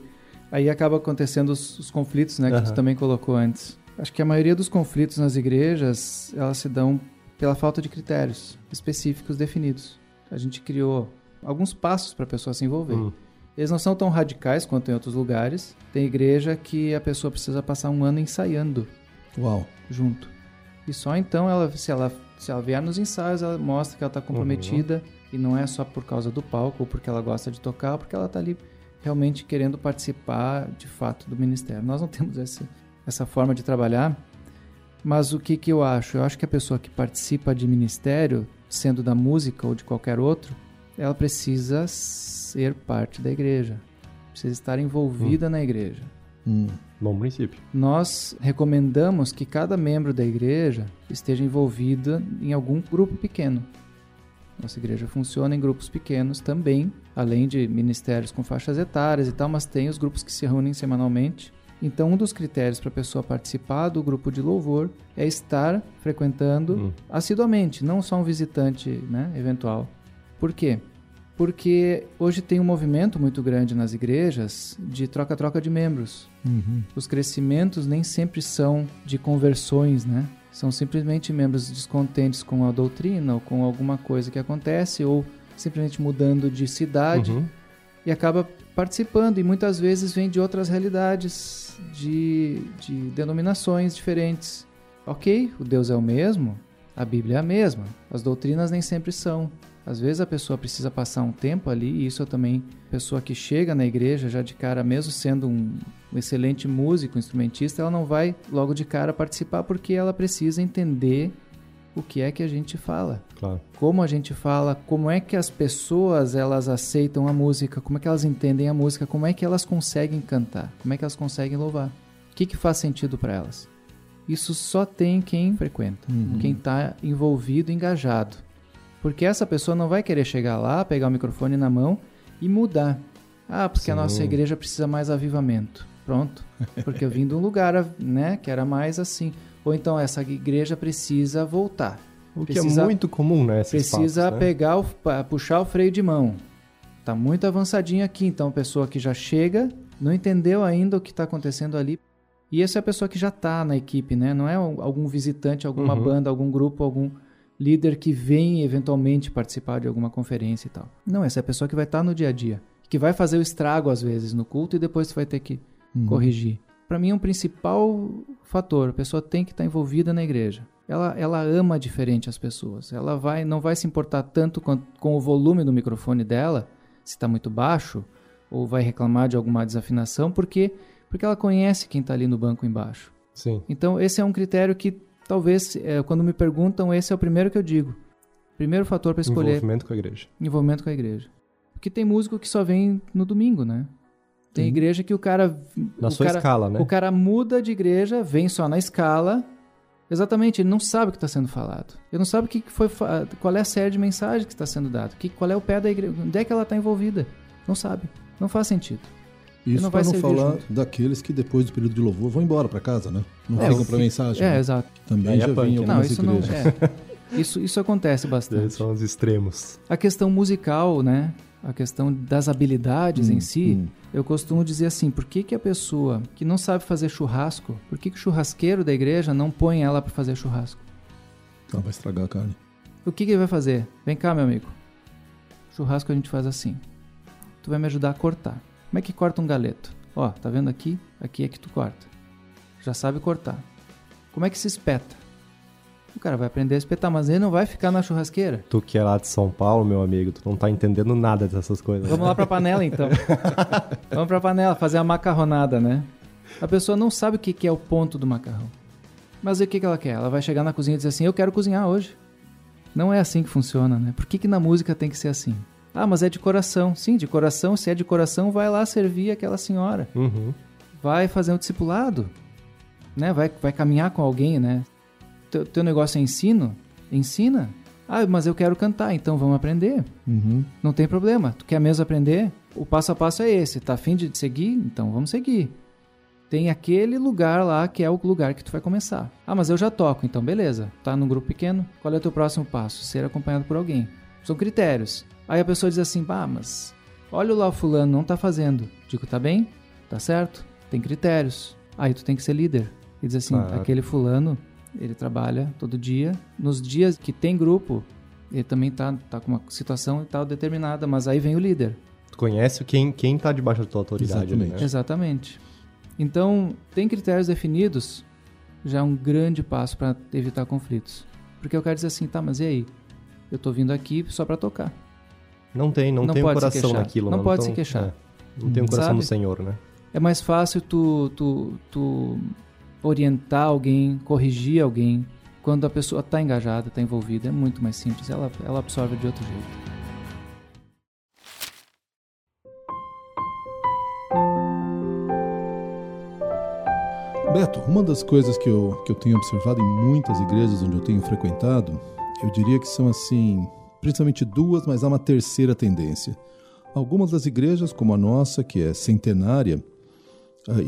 aí acaba acontecendo os, os conflitos, né, que tu Aham. também colocou antes. Acho que a maioria dos conflitos nas igrejas, elas se dão pela falta de critérios específicos definidos. A gente criou alguns passos para a pessoa se envolver. Hum. Eles não são tão radicais quanto em outros lugares. Tem igreja que a pessoa precisa passar um ano ensaiando Uau. junto. E só então, ela, se, ela, se ela vier nos ensaios, ela mostra que ela está comprometida. E não é só por causa do palco ou porque ela gosta de tocar, ou porque ela está ali realmente querendo participar de fato do ministério. Nós não temos essa, essa forma de trabalhar. Mas o que, que eu acho? Eu acho que a pessoa que participa de ministério, sendo da música ou de qualquer outro, ela precisa ser parte da igreja. Precisa estar envolvida na igreja. Hum. Bom princípio. Nós recomendamos que cada membro da igreja esteja envolvida em algum grupo pequeno. Nossa igreja funciona em grupos pequenos também, além de ministérios com faixas etárias e tal, mas tem os grupos que se reúnem semanalmente. Então, um dos critérios para a pessoa participar do grupo de louvor é estar frequentando Hum. assiduamente, não só um visitante né, eventual. Por quê? Porque hoje tem um movimento muito grande nas igrejas de troca-troca de membros Uhum. os crescimentos nem sempre são de conversões, né? São simplesmente membros descontentes com a doutrina ou com alguma coisa que acontece ou simplesmente mudando de cidade Uhum. e acaba participando e muitas vezes vem de outras realidades, de, de denominações diferentes. Ok, o Deus é o mesmo, a Bíblia é a mesma, as doutrinas nem sempre são. Às vezes a pessoa precisa passar um tempo ali, e isso eu também, pessoa que chega na igreja já de cara, mesmo sendo um, um excelente músico, instrumentista, ela não vai logo de cara participar porque ela precisa entender o que é que a gente fala Claro. como a gente fala, como é que as pessoas elas aceitam a música, como é que elas entendem a música, como é que elas conseguem cantar, como é que elas conseguem louvar, o que, que faz sentido para elas. Isso só tem quem frequenta, quem está envolvido, engajado. Porque essa pessoa não vai querer chegar lá, pegar o microfone na mão e mudar. Ah, porque a nossa Sim. igreja precisa mais avivamento. Pronto. Porque eu vim de um lugar, né, que era mais assim. Ou então essa igreja precisa voltar. O que Precisa- é muito comum, né? Precisa papos, né? pegar o, puxar o freio de mão. Tá muito avançadinho aqui, então a pessoa que já chega não entendeu ainda o que está acontecendo ali. E essa é a pessoa que já está na equipe, né? Não é um- algum visitante, alguma Uhum. banda, algum grupo, algum líder que vem eventualmente participar de alguma conferência e tal. Não, essa é a pessoa que vai estar no dia a dia, que vai fazer o estrago às vezes no culto e depois você vai ter que corrigir. Para mim é um principal fator. A pessoa tem que estar envolvida na igreja. Ela, ela ama diferente as pessoas. Ela vai, não vai se importar tanto com, com o volume do microfone dela, se está muito baixo, ou vai reclamar de alguma desafinação, porque porque ela conhece quem está ali no banco embaixo. Sim. Então esse é um critério que talvez é, quando me perguntam esse é o primeiro que eu digo. Primeiro fator para escolher Envolvimento com a igreja. envolvimento com a igreja. Porque tem músico que só vem no domingo, né? Tem Sim. igreja que o cara. Na o sua cara, escala, né? O cara muda de igreja, vem só na escala. Exatamente, ele não sabe o que está sendo falado. Ele não sabe o que foi, qual é a série de mensagem que está sendo dado. Que, qual é o pé da igreja. Onde é que ela está envolvida? Não sabe. Não faz sentido. Isso não para vai não falar junto. daqueles que depois do período de louvor vão embora para casa, né? Não É, ficam para mensagem. É, né? exato. Também é já punk, vi em né? Não, algumas isso não. igrejas. É. Isso, isso acontece bastante. são os extremos. A questão musical, né? A questão das habilidades em si. hum. Eu costumo dizer assim, por que, que a pessoa que não sabe fazer churrasco, por que, que o churrasqueiro da igreja não põe ela para fazer churrasco? Tá, vai estragar a carne. O que, que ele vai fazer? Vem cá, meu amigo. Churrasco a gente faz assim. Tu vai me ajudar a cortar. Como é que corta um galeto? Ó, tá vendo aqui? Aqui é que tu corta. Já sabe cortar. Como é que se espeta? O cara vai aprender a espetar, mas ele não vai ficar na churrasqueira. Tu que é lá de São Paulo, meu amigo, tu não tá entendendo nada dessas coisas. Vamos lá pra panela então. Vamos pra panela, fazer a macarronada, né? A pessoa não sabe o que que é o ponto do macarrão. Mas o que que ela quer? Ela vai chegar na cozinha e dizer assim: Eu quero cozinhar hoje. Não é assim que funciona, né? Por que, que na música tem que ser assim? Ah, mas é de coração. Sim, de coração. Se é de coração, vai lá servir aquela senhora. Uhum. Vai fazer um discipulado. Né? Vai, vai caminhar com alguém, né? Teu, teu negócio é ensino? Ensina. Ah, mas eu quero cantar, então vamos aprender. Uhum. Não tem problema. Tu quer mesmo aprender? O passo a passo é esse. Tá afim de seguir? Então vamos seguir. Tem aquele lugar lá que é o lugar que tu vai começar. Ah, mas eu já toco, então beleza. Tá num grupo pequeno. Qual é o teu próximo passo? Ser acompanhado por alguém. São critérios. Aí a pessoa diz assim: "Ah, mas olha lá o fulano não tá fazendo". Digo: "Tá bem? Tá certo? Tem critérios". Aí tu tem que ser líder. E diz assim: Claro. "Aquele fulano, ele trabalha todo dia. Nos dias que tem grupo, ele também tá, tá com uma situação e tal determinada, mas aí vem o líder. Tu conhece quem, quem tá debaixo da tua autoridade, ali, Exatamente. né? Exatamente. Então, tem critérios definidos, já é um grande passo para evitar conflitos. Porque eu quero dizer assim, tá, mas e aí? Eu tô vindo aqui só para tocar. Não tem, não, Não tem um coração naquilo. Não né? pode Então, se queixar. é, não tem um coração Sabe? no Senhor, né? É mais fácil tu, tu, tu orientar alguém, corrigir alguém, quando a pessoa tá engajada, tá envolvida. É muito mais simples, ela, ela absorve de outro jeito. Beto, uma das coisas que eu, que eu tenho observado em muitas igrejas onde eu tenho frequentado, eu diria que são assim, principalmente duas, mas há uma terceira tendência. Algumas das igrejas, como a nossa, que é centenária,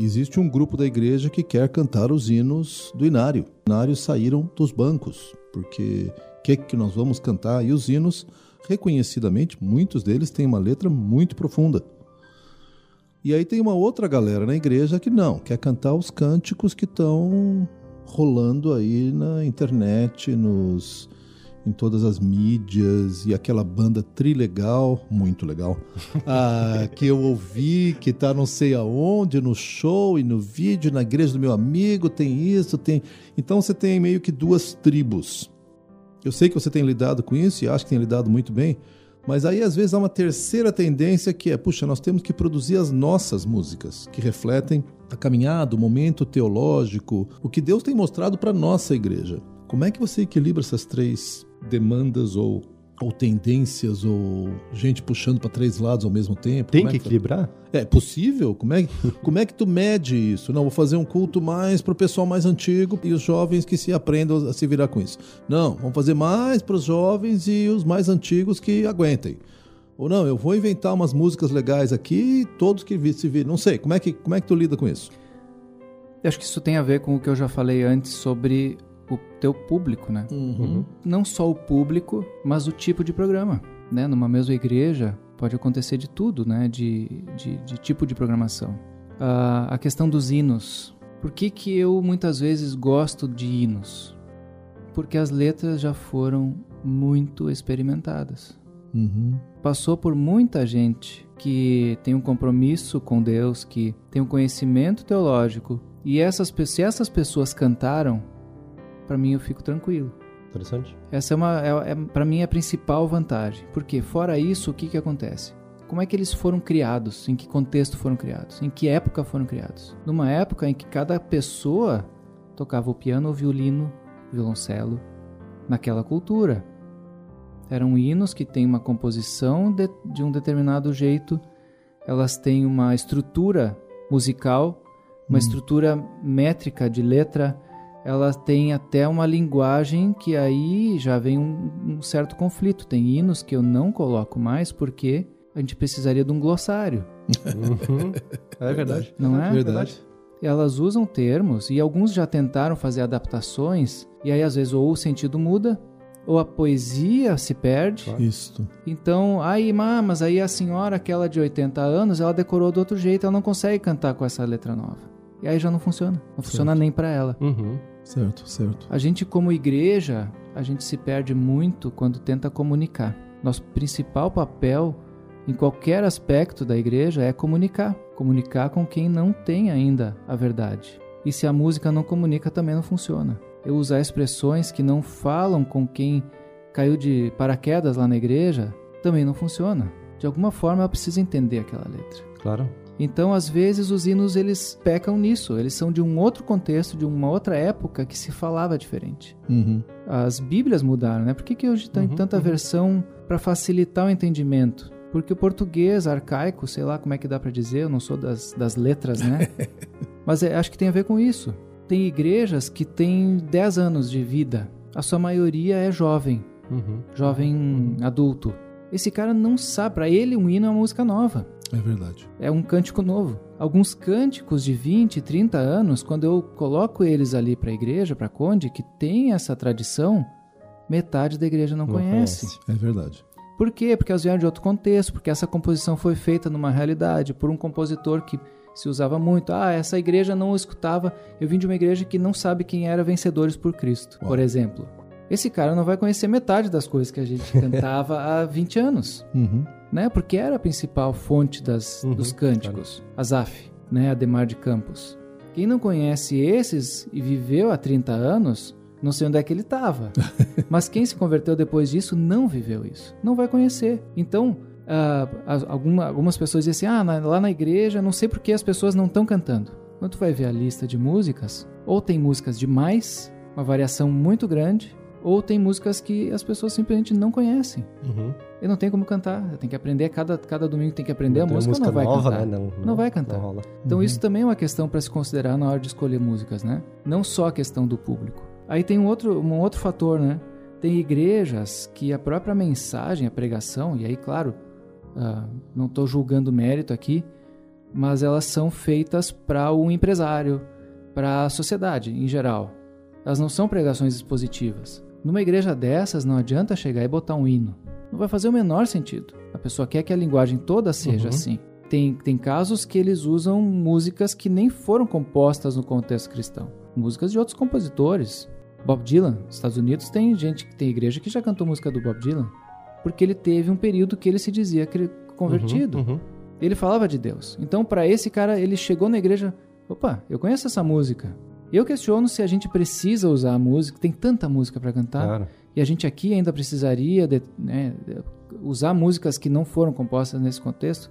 existe um grupo da igreja que quer cantar os hinos do inário. Os inários saíram dos bancos, porque o que, que nós vamos cantar? E os hinos, reconhecidamente, muitos deles têm uma letra muito profunda. E aí tem uma outra galera na igreja que não, quer cantar os cânticos que estão rolando aí na internet, nos em todas as mídias e aquela banda trilegal, muito legal, ah, que eu ouvi, que tá não sei aonde, no show e no vídeo, na igreja do meu amigo, tem isso, tem. Então você tem meio que duas tribos. Eu sei que você tem lidado com isso e acho que tem lidado muito bem, mas aí às vezes há uma terceira tendência que é, puxa, nós temos que produzir as nossas músicas, que refletem a caminhada, o momento teológico, o que Deus tem mostrado para nossa igreja. Como é que você equilibra essas três demandas ou, ou tendências ou gente puxando para três lados ao mesmo tempo? Tem Como é que equilibrar? É possível? Como é, como é que tu mede isso? Não, vou fazer um culto mais para o pessoal mais antigo e os jovens que se aprendam a se virar com isso. Não, vamos fazer mais para os jovens e os mais antigos que aguentem. Ou não, eu vou inventar umas músicas legais aqui e todos que se viram. Não sei, como é que, como é que tu lida com isso? Eu acho que isso tem a ver com o que eu já falei antes sobre o teu público, né? Uhum. Não só o público, mas o tipo de programa, né? Numa mesma igreja pode acontecer de tudo, né? De, de, de tipo de programação. Ah, a questão dos hinos. Por que que eu muitas vezes gosto de hinos? Porque as letras já foram muito experimentadas. Uhum. Passou por muita gente que tem um compromisso com Deus, que tem um conhecimento teológico. E essas, se essas pessoas cantaram, para mim eu fico tranquilo. Interessante. Essa é uma, é, é, para mim, é a principal vantagem. Porque fora isso, o que, que acontece? Como é que eles foram criados? Em que contexto foram criados? Em que época foram criados? Numa época em que cada pessoa tocava o piano, o violino, o violoncelo, naquela cultura. Eram hinos que têm uma composição de, de um determinado jeito, elas têm uma estrutura musical, uma estrutura métrica de letra, ela tem até uma linguagem que aí já vem um, um certo conflito. Tem hinos que eu não coloco mais porque a gente precisaria de um glossário, Uhum. É verdade. não é? Verdade. Elas usam termos e alguns já tentaram fazer adaptações e aí às vezes ou o sentido muda ou a poesia se perde. Isto. Então, aí, mas aí a senhora, aquela de 80 anos, ela decorou do outro jeito, ela não consegue cantar com essa letra nova. E aí já não funciona. Não funciona nem pra ela. Uhum. Certo, certo. A gente, como igreja, a gente se perde muito quando tenta comunicar. Nosso principal papel em qualquer aspecto da igreja é comunicar. Comunicar com quem não tem ainda a verdade. E se a música não comunica, também não funciona. Eu usar expressões que não falam com quem caiu de paraquedas lá na igreja, também não funciona. De alguma forma, eu preciso entender aquela letra. Claro. Então, às vezes, os hinos eles pecam nisso. Eles são de um outro contexto, de uma outra época que se falava diferente. Uhum. As Bíblias mudaram, né? Por que, que hoje tem Uhum, tanta uhum. versão para facilitar o entendimento? Porque o português arcaico, sei lá como é que dá para dizer, eu não sou das, das letras, né? Mas é, acho que tem a ver com isso. Tem igrejas que têm 10 anos de vida. A sua maioria é jovem, Uhum. jovem adulto. Esse cara não sabe, para ele um hino é uma música nova. É verdade. É um cântico novo. Alguns cânticos de 20, 30 anos, quando eu coloco eles ali para a igreja, para Conde, que tem essa tradição, metade da igreja não, Não conhece. conhece. É verdade. Por quê? Porque elas vieram de outro contexto, porque essa composição foi feita numa realidade por um compositor que se usava muito. Ah, essa igreja não escutava. Eu vim de uma igreja que não sabe quem era Vencedores por Cristo, Uau. por exemplo. Esse cara não vai conhecer metade das coisas que a gente cantava há 20 anos Uhum. né? Porque era a principal fonte das, Uhum, dos cânticos. Azaf, né? Ademar de Campos. Quem não conhece esses e viveu há 30 anos, não sei onde é que ele estava. Mas quem se converteu depois disso não viveu isso. Não vai conhecer. Então, as- alguma- algumas pessoas dizem assim, ah, na- lá na igreja, não sei por que as pessoas não estão cantando. Quando tu vai ver a lista de músicas, ou tem músicas demais, uma variação muito grande, ou tem músicas que as pessoas simplesmente não conhecem. Uhum. Eu não tenho como cantar. Eu tenho que aprender cada, cada domingo tem que aprender a Tem música, não vai nova, cantar. né? Não, Não vai cantar. Não rola. Então Uhum. isso também é uma questão para se considerar na hora de escolher músicas, né? Não só a questão do público. Aí tem um outro, um outro fator, né? Tem igrejas que a própria mensagem, a pregação, e aí, claro, ah, não estou julgando mérito aqui, mas elas são feitas para o empresário, para a sociedade em geral. Elas não são pregações expositivas. Numa igreja dessas, não adianta chegar e botar um hino. Não vai fazer o menor sentido. A pessoa quer que a linguagem toda seja Uhum. assim. Tem, tem casos que eles usam músicas que nem foram compostas no contexto cristão. Músicas de outros compositores. Bob Dylan, nos Estados Unidos, tem gente que tem igreja que já cantou música do Bob Dylan, porque ele teve um período que ele se dizia convertido. Uhum, uhum. Ele falava de Deus. Então, para esse cara, ele chegou na igreja, opa, eu conheço essa música. Eu questiono se a gente precisa usar a música, tem tanta música para cantar, Claro. e a gente aqui ainda precisaria de, né, usar músicas que não foram compostas nesse contexto.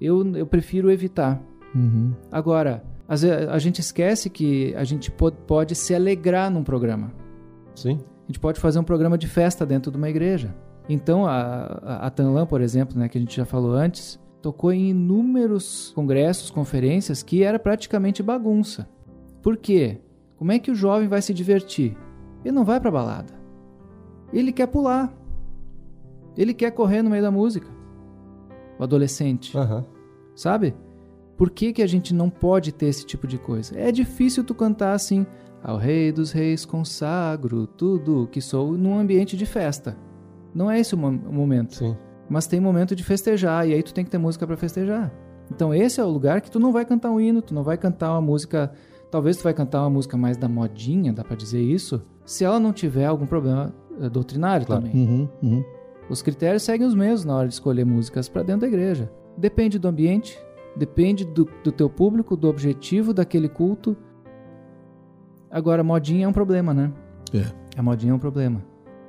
Eu, eu prefiro evitar. Uhum. Agora, a gente esquece que a gente po- pode se alegrar num programa. Sim. A gente pode fazer um programa de festa dentro de uma igreja. Então, a, a, a Tanlan, por exemplo, né, que a gente já falou antes, tocou em inúmeros congressos, conferências, que era praticamente bagunça. Por quê? Como é que o jovem vai se divertir? Ele não vai pra balada. Ele quer pular. Ele quer correr no meio da música. O adolescente. Aham. Sabe? Por que, que a gente não pode ter esse tipo de coisa? É difícil tu cantar assim, ao rei dos reis consagro tudo que sou num ambiente de festa. Não é esse o, mo- o momento. Sim. Mas tem momento de festejar, e aí tu tem que ter música pra festejar. Então esse é o lugar que tu não vai cantar um hino, tu não vai cantar uma música... Talvez tu vai cantar uma música mais da modinha, dá pra dizer isso, se ela não tiver algum problema eh, doutrinário Claro. também. Uhum. Uhum. Os critérios seguem os mesmos na hora de escolher músicas para dentro da igreja. Depende do ambiente, depende do, do teu público, do objetivo daquele culto. Agora, modinha é um problema, né? É. A modinha é um problema.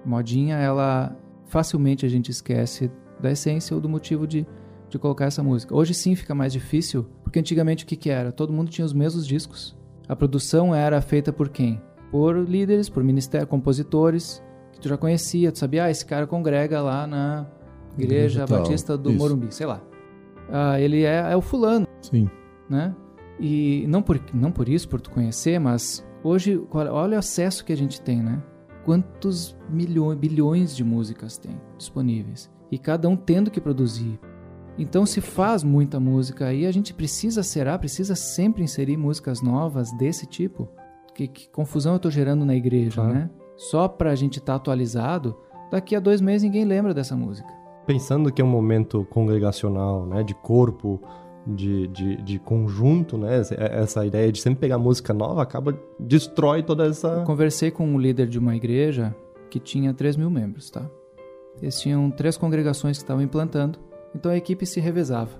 A modinha, ela facilmente a gente esquece da essência ou do motivo de, de colocar essa música. Hoje sim fica mais difícil, porque antigamente o que, que era? Todo mundo tinha os mesmos discos. A produção era feita por quem? Por líderes, por ministério, compositores, que tu já conhecia, tu sabia, ah, esse cara congrega lá na Igreja Batista do isso. Morumbi, sei lá. Ah, ele é, é o fulano Sim. né? E não por, não por isso, por tu conhecer, mas hoje, olha olha o acesso que a gente tem, né? Quantos milhões, bilhões de músicas tem disponíveis. E cada um tendo que produzir. Então se faz muita música aí, a gente precisa, será, precisa sempre inserir músicas novas desse tipo? Que, que confusão eu tô gerando na igreja, Claro. né? Só pra gente estar atualizado, daqui a dois meses ninguém lembra dessa música. Pensando que é um momento congregacional, né? De corpo, de, de, de conjunto, né? Essa- Essa ideia de sempre pegar música nova acaba... Destrói toda essa... Eu conversei com um líder de uma igreja que tinha 3 mil membros, tá? Eles tinham três congregações que estavam implantando, então a equipe se revezava.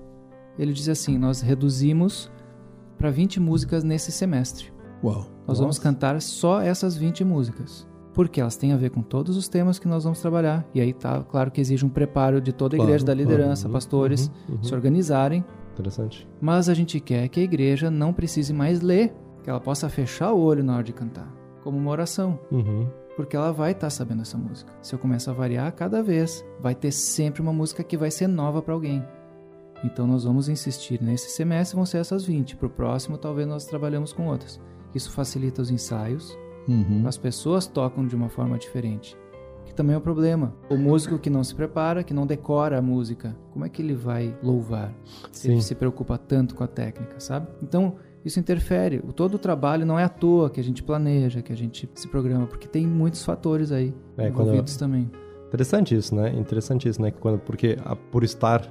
Ele dizia assim: nós reduzimos para 20 músicas nesse semestre. Uau. Nós vamos cantar só essas 20 músicas. Porque elas têm a ver com todos os temas que nós vamos trabalhar. E aí tá claro que exige um preparo de toda a Claro, igreja, da claro. liderança, Uhum, pastores, uhum, uhum. se organizarem. Interessante. Mas a gente quer que a igreja não precise mais ler, que ela possa fechar o olho na hora de cantar, como uma oração. Uhum. Porque ela vai estar sabendo essa música. Se eu começar a variar cada vez, vai ter sempre uma música que vai ser nova para alguém. Então nós vamos insistir. Nesse semestre vão ser essas 20. Para o próximo, talvez nós trabalhemos com outras. Isso facilita os ensaios. Uhum. As pessoas tocam de uma forma diferente. Que também é um problema. O músico que não se prepara, que não decora a música, como é que ele vai louvar? Se ele se preocupa tanto com a técnica, sabe? Então, isso interfere. O- Todo o trabalho não é à toa que a gente planeja, que a gente se programa, porque tem muitos fatores aí É, envolvidos também. Interessante isso, né? Interessante isso, né? Quando, porque a- por estar,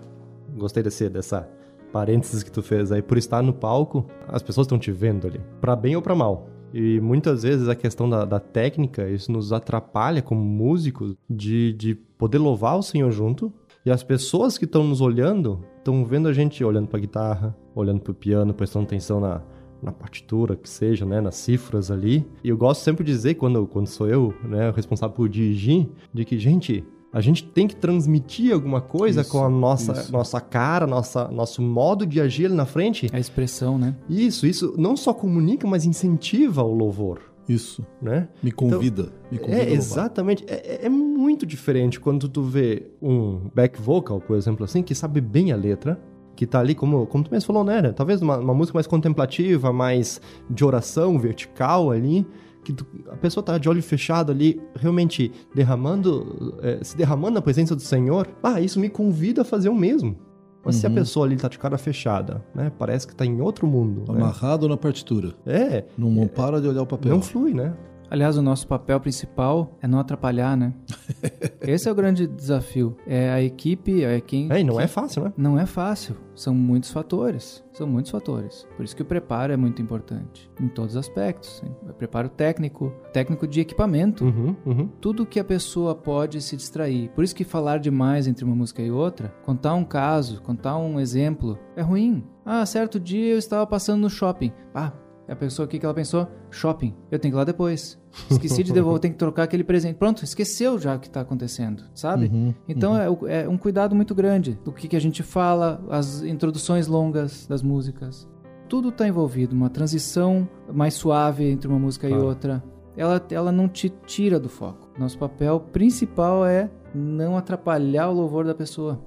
gostei desse, dessa parênteses que tu fez aí, por estar no palco, as pessoas estão te vendo ali, pra bem ou pra mal. E muitas vezes a questão da, da técnica, isso nos atrapalha como músicos de, de poder louvar o Senhor junto. E as pessoas que estão nos olhando, estão vendo a gente olhando pra guitarra, olhando pro piano, prestando atenção na, na partitura, que seja, né, nas cifras ali. E eu gosto sempre de dizer, quando, quando sou eu, né, o responsável por dirigir, de que, gente, a gente tem que transmitir alguma coisa Isso, com a nossa, isso. nossa cara, nossa, nosso modo de agir ali na frente. A expressão, né? Isso, isso não só comunica, mas incentiva o louvor, Isso. né? Me convida. me convida É, exatamente. É, é- é muito diferente quando tu vê um back vocal, por exemplo, assim, que sabe bem a letra, que tá ali, como, como tu mesmo falou, né? Talvez uma, uma música mais contemplativa, mais de oração, vertical ali, que tu- a pessoa tá de olho fechado ali, realmente derramando, é, se derramando na presença do Senhor. Ah, isso me convida a fazer o mesmo. Mas se a Uhum. pessoa ali tá de cara fechada, né? Parece que tá em outro mundo. né? Amarrado na partitura. É, Não, não para de olhar o papel. não flui, né? Aliás, o nosso papel principal é não atrapalhar, né? Esse é o grande desafio. É a equipe, é quem. É, e não quem- é fácil, né? Não é fácil. São muitos fatores. São muitos fatores. Por isso que o preparo é muito importante. Em todos os aspectos. Preparo técnico, técnico de equipamento. Uhum, uhum. Tudo que a pessoa pode se distrair. Por isso que falar demais entre uma música e outra, contar um caso, contar um exemplo, é ruim. Ah, certo dia eu estava passando no shopping. Ah, a pessoa, o que que ela pensou? Shopping. Eu tenho que ir lá depois. Esqueci de devolver, tenho que trocar aquele presente. Pronto, esqueceu já o que está acontecendo, sabe? Uhum, Então é o- é, um cuidado muito grande do que, que a gente fala, as introduções longas das músicas. Tudo está envolvido, uma transição mais suave entre uma música Claro. e outra. Ela, ela não te tira do foco. Nosso papel principal é não atrapalhar o louvor da pessoa.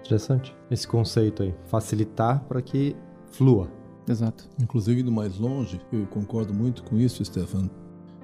Interessante. Esse conceito aí. Facilitar para que flua. Exato. Inclusive, indo mais longe, eu concordo muito com isso, Stefan.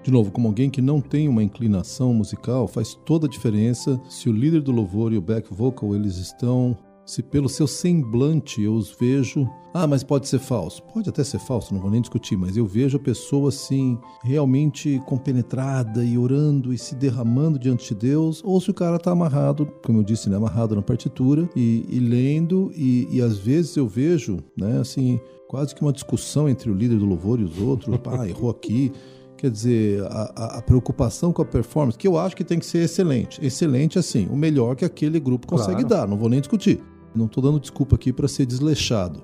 De novo, como alguém que não tem uma inclinação musical, faz toda a diferença se o líder do louvor e o back vocal eles estão, se pelo seu semblante eu os vejo. Ah, mas pode ser falso. Pode até ser falso, não vou nem discutir, mas eu vejo a pessoa assim, realmente compenetrada e orando e se derramando diante de Deus, ou se o cara tá amarrado, como eu disse, né, amarrado na partitura e, e lendo, e, e às vezes eu vejo, né, assim, quase que uma discussão entre o líder do louvor e os outros. Pá, errou aqui. Quer dizer, a, a- a preocupação com a performance, que eu acho que tem que ser excelente. Excelente, assim, o melhor que aquele grupo consegue Claro. dar, não vou nem discutir. Não estou dando desculpa aqui para ser desleixado.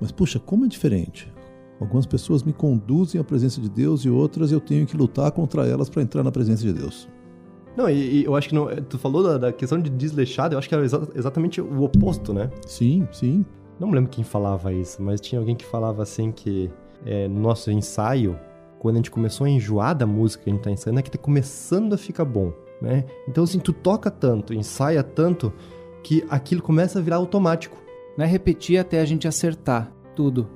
Mas, puxa, como é diferente. Algumas pessoas me conduzem à presença de Deus e outras eu tenho que lutar contra elas para entrar na presença de Deus. Não, e, e eu acho que não, tu falou da, da questão de desleixado, eu acho que é exa- exatamente o oposto, né? Sim, sim. Não me lembro quem falava isso, mas tinha alguém que falava assim que é, no nosso ensaio, quando a gente começou a enjoar da música que a gente tá ensaiando, é que tá começando a ficar bom, né? Então, assim, tu toca tanto, ensaia tanto, que aquilo começa a virar automático. Não é repetir até a gente acertar tudo.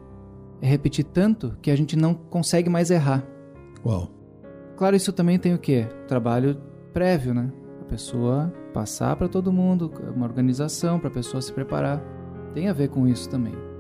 É repetir tanto que a gente não consegue mais errar. Uau. Claro, isso também tem o quê? Trabalho prévio, né? A pessoa passar para todo mundo, uma organização para a pessoa se preparar. Tem a ver com isso também.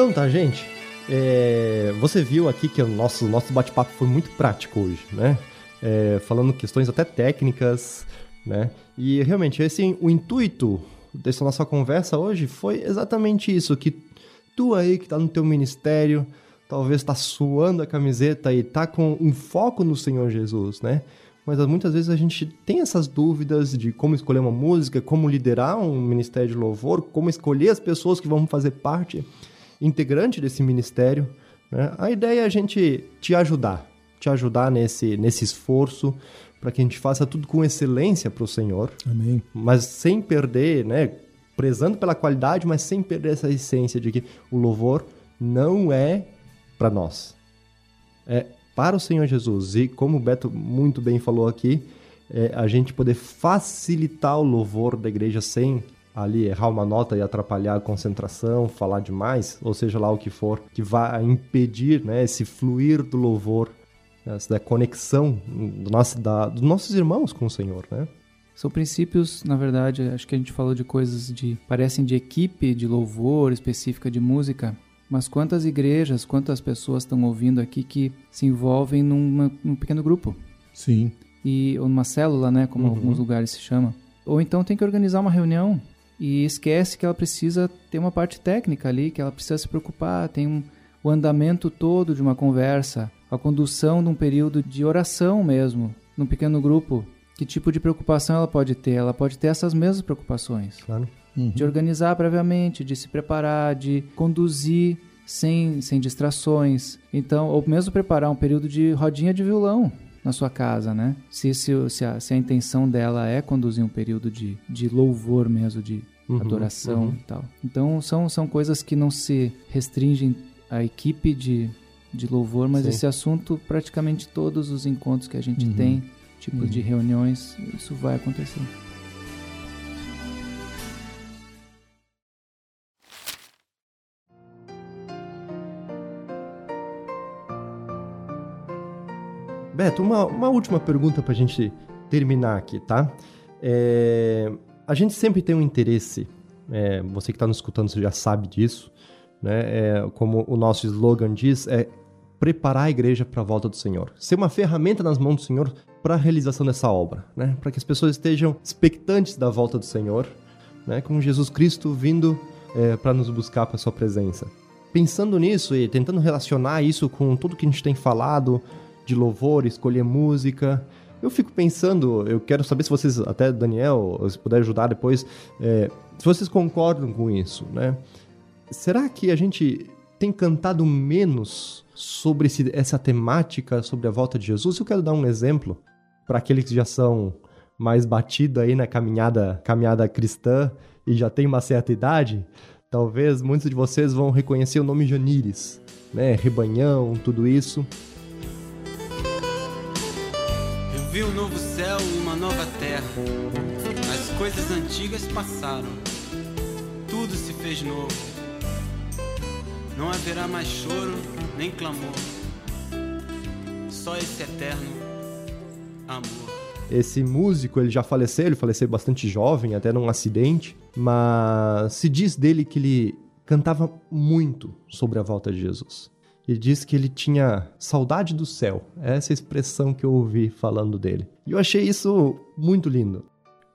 Então tá, gente. É, você viu aqui que o nosso, nosso bate-papo foi muito prático hoje, né? É, falando questões até técnicas, né? E realmente, esse, o intuito dessa nossa conversa hoje foi exatamente isso, que tu aí que tá no teu ministério, talvez tá suando a camiseta e tá com um foco no Senhor Jesus, né? Mas muitas vezes a gente tem essas dúvidas de como escolher uma música, como liderar um ministério de louvor, como escolher as pessoas que vão fazer parte integrante desse ministério. né? A ideia é a gente te ajudar, te ajudar nesse, nesse esforço para que a gente faça tudo com excelência para o Senhor, Amém. mas sem perder, né? Prezando pela qualidade, mas sem perder essa essência de que o louvor não é para nós. É para o Senhor Jesus. E como o Beto muito bem falou aqui, é a gente poder facilitar o louvor da igreja sem ali errar uma nota e atrapalhar a concentração, falar demais, ou seja lá o que for, que vai impedir né, esse fluir do louvor, essa conexão do nosso, da, dos nossos irmãos com o Senhor, né? São princípios, na verdade, acho que a gente falou de coisas de parecem de equipe, de louvor específica de música, mas quantas igrejas, quantas pessoas estão ouvindo aqui que se envolvem numa- num pequeno grupo Sim. e ou numa célula, né, como Uhum. alguns lugares se chama. Ou então tem que organizar uma reunião e esquece que ela precisa ter uma parte técnica ali, que ela precisa se preocupar, tem um, o andamento todo de uma conversa, a condução de um período de oração mesmo, num pequeno grupo. Que tipo de preocupação ela pode ter? Ela pode ter essas mesmas preocupações Claro. Uhum. de organizar previamente, de se preparar, de conduzir sem, sem distrações. Então, ou mesmo preparar um período de rodinha de violão na sua casa, né? Se, se, se, a, se a intenção dela é conduzir um período de, de louvor mesmo, de Uhum, adoração uhum. e tal. Então, são, são coisas que não se restringem à equipe de, de louvor, mas Sim. esse assunto, praticamente todos os encontros que a gente Uhum. tem, tipo Uhum. de reuniões, isso vai acontecer. Beto, uma, uma última pergunta pra gente terminar aqui, tá? É, a gente sempre tem um interesse, é, você que está nos escutando, você já sabe disso, né? É, como o nosso slogan diz, é preparar a igreja para a volta do Senhor. Ser uma ferramenta nas mãos do Senhor para a realização dessa obra, né? Para que as pessoas estejam expectantes da volta do Senhor, né? Com Jesus Cristo vindo é, para nos buscar para sua presença. Pensando nisso e tentando relacionar isso com tudo que a gente tem falado de louvor, escolher música, eu fico pensando, eu quero saber se vocês, até Daniel, se puder ajudar depois, é, se vocês concordam com isso, né? Será que a gente tem cantado menos sobre esse, essa temática, sobre a volta de Jesus? Eu quero dar um exemplo para aqueles que já são mais batidos aí na caminhada, caminhada cristã e já tem uma certa idade. Talvez muitos de vocês vão reconhecer o nome Janires, né? Rebanhão, tudo isso. Vi um novo céu e uma nova terra. As coisas antigas passaram. Tudo se fez novo. Não haverá mais choro nem clamor. Só esse eterno amor. Esse músico, ele já faleceu, ele faleceu bastante jovem, até num acidente, mas se diz dele que ele cantava muito sobre a volta de Jesus. Ele diz que ele tinha saudade do céu. Essa é a expressão que eu ouvi falando dele. E eu achei isso muito lindo.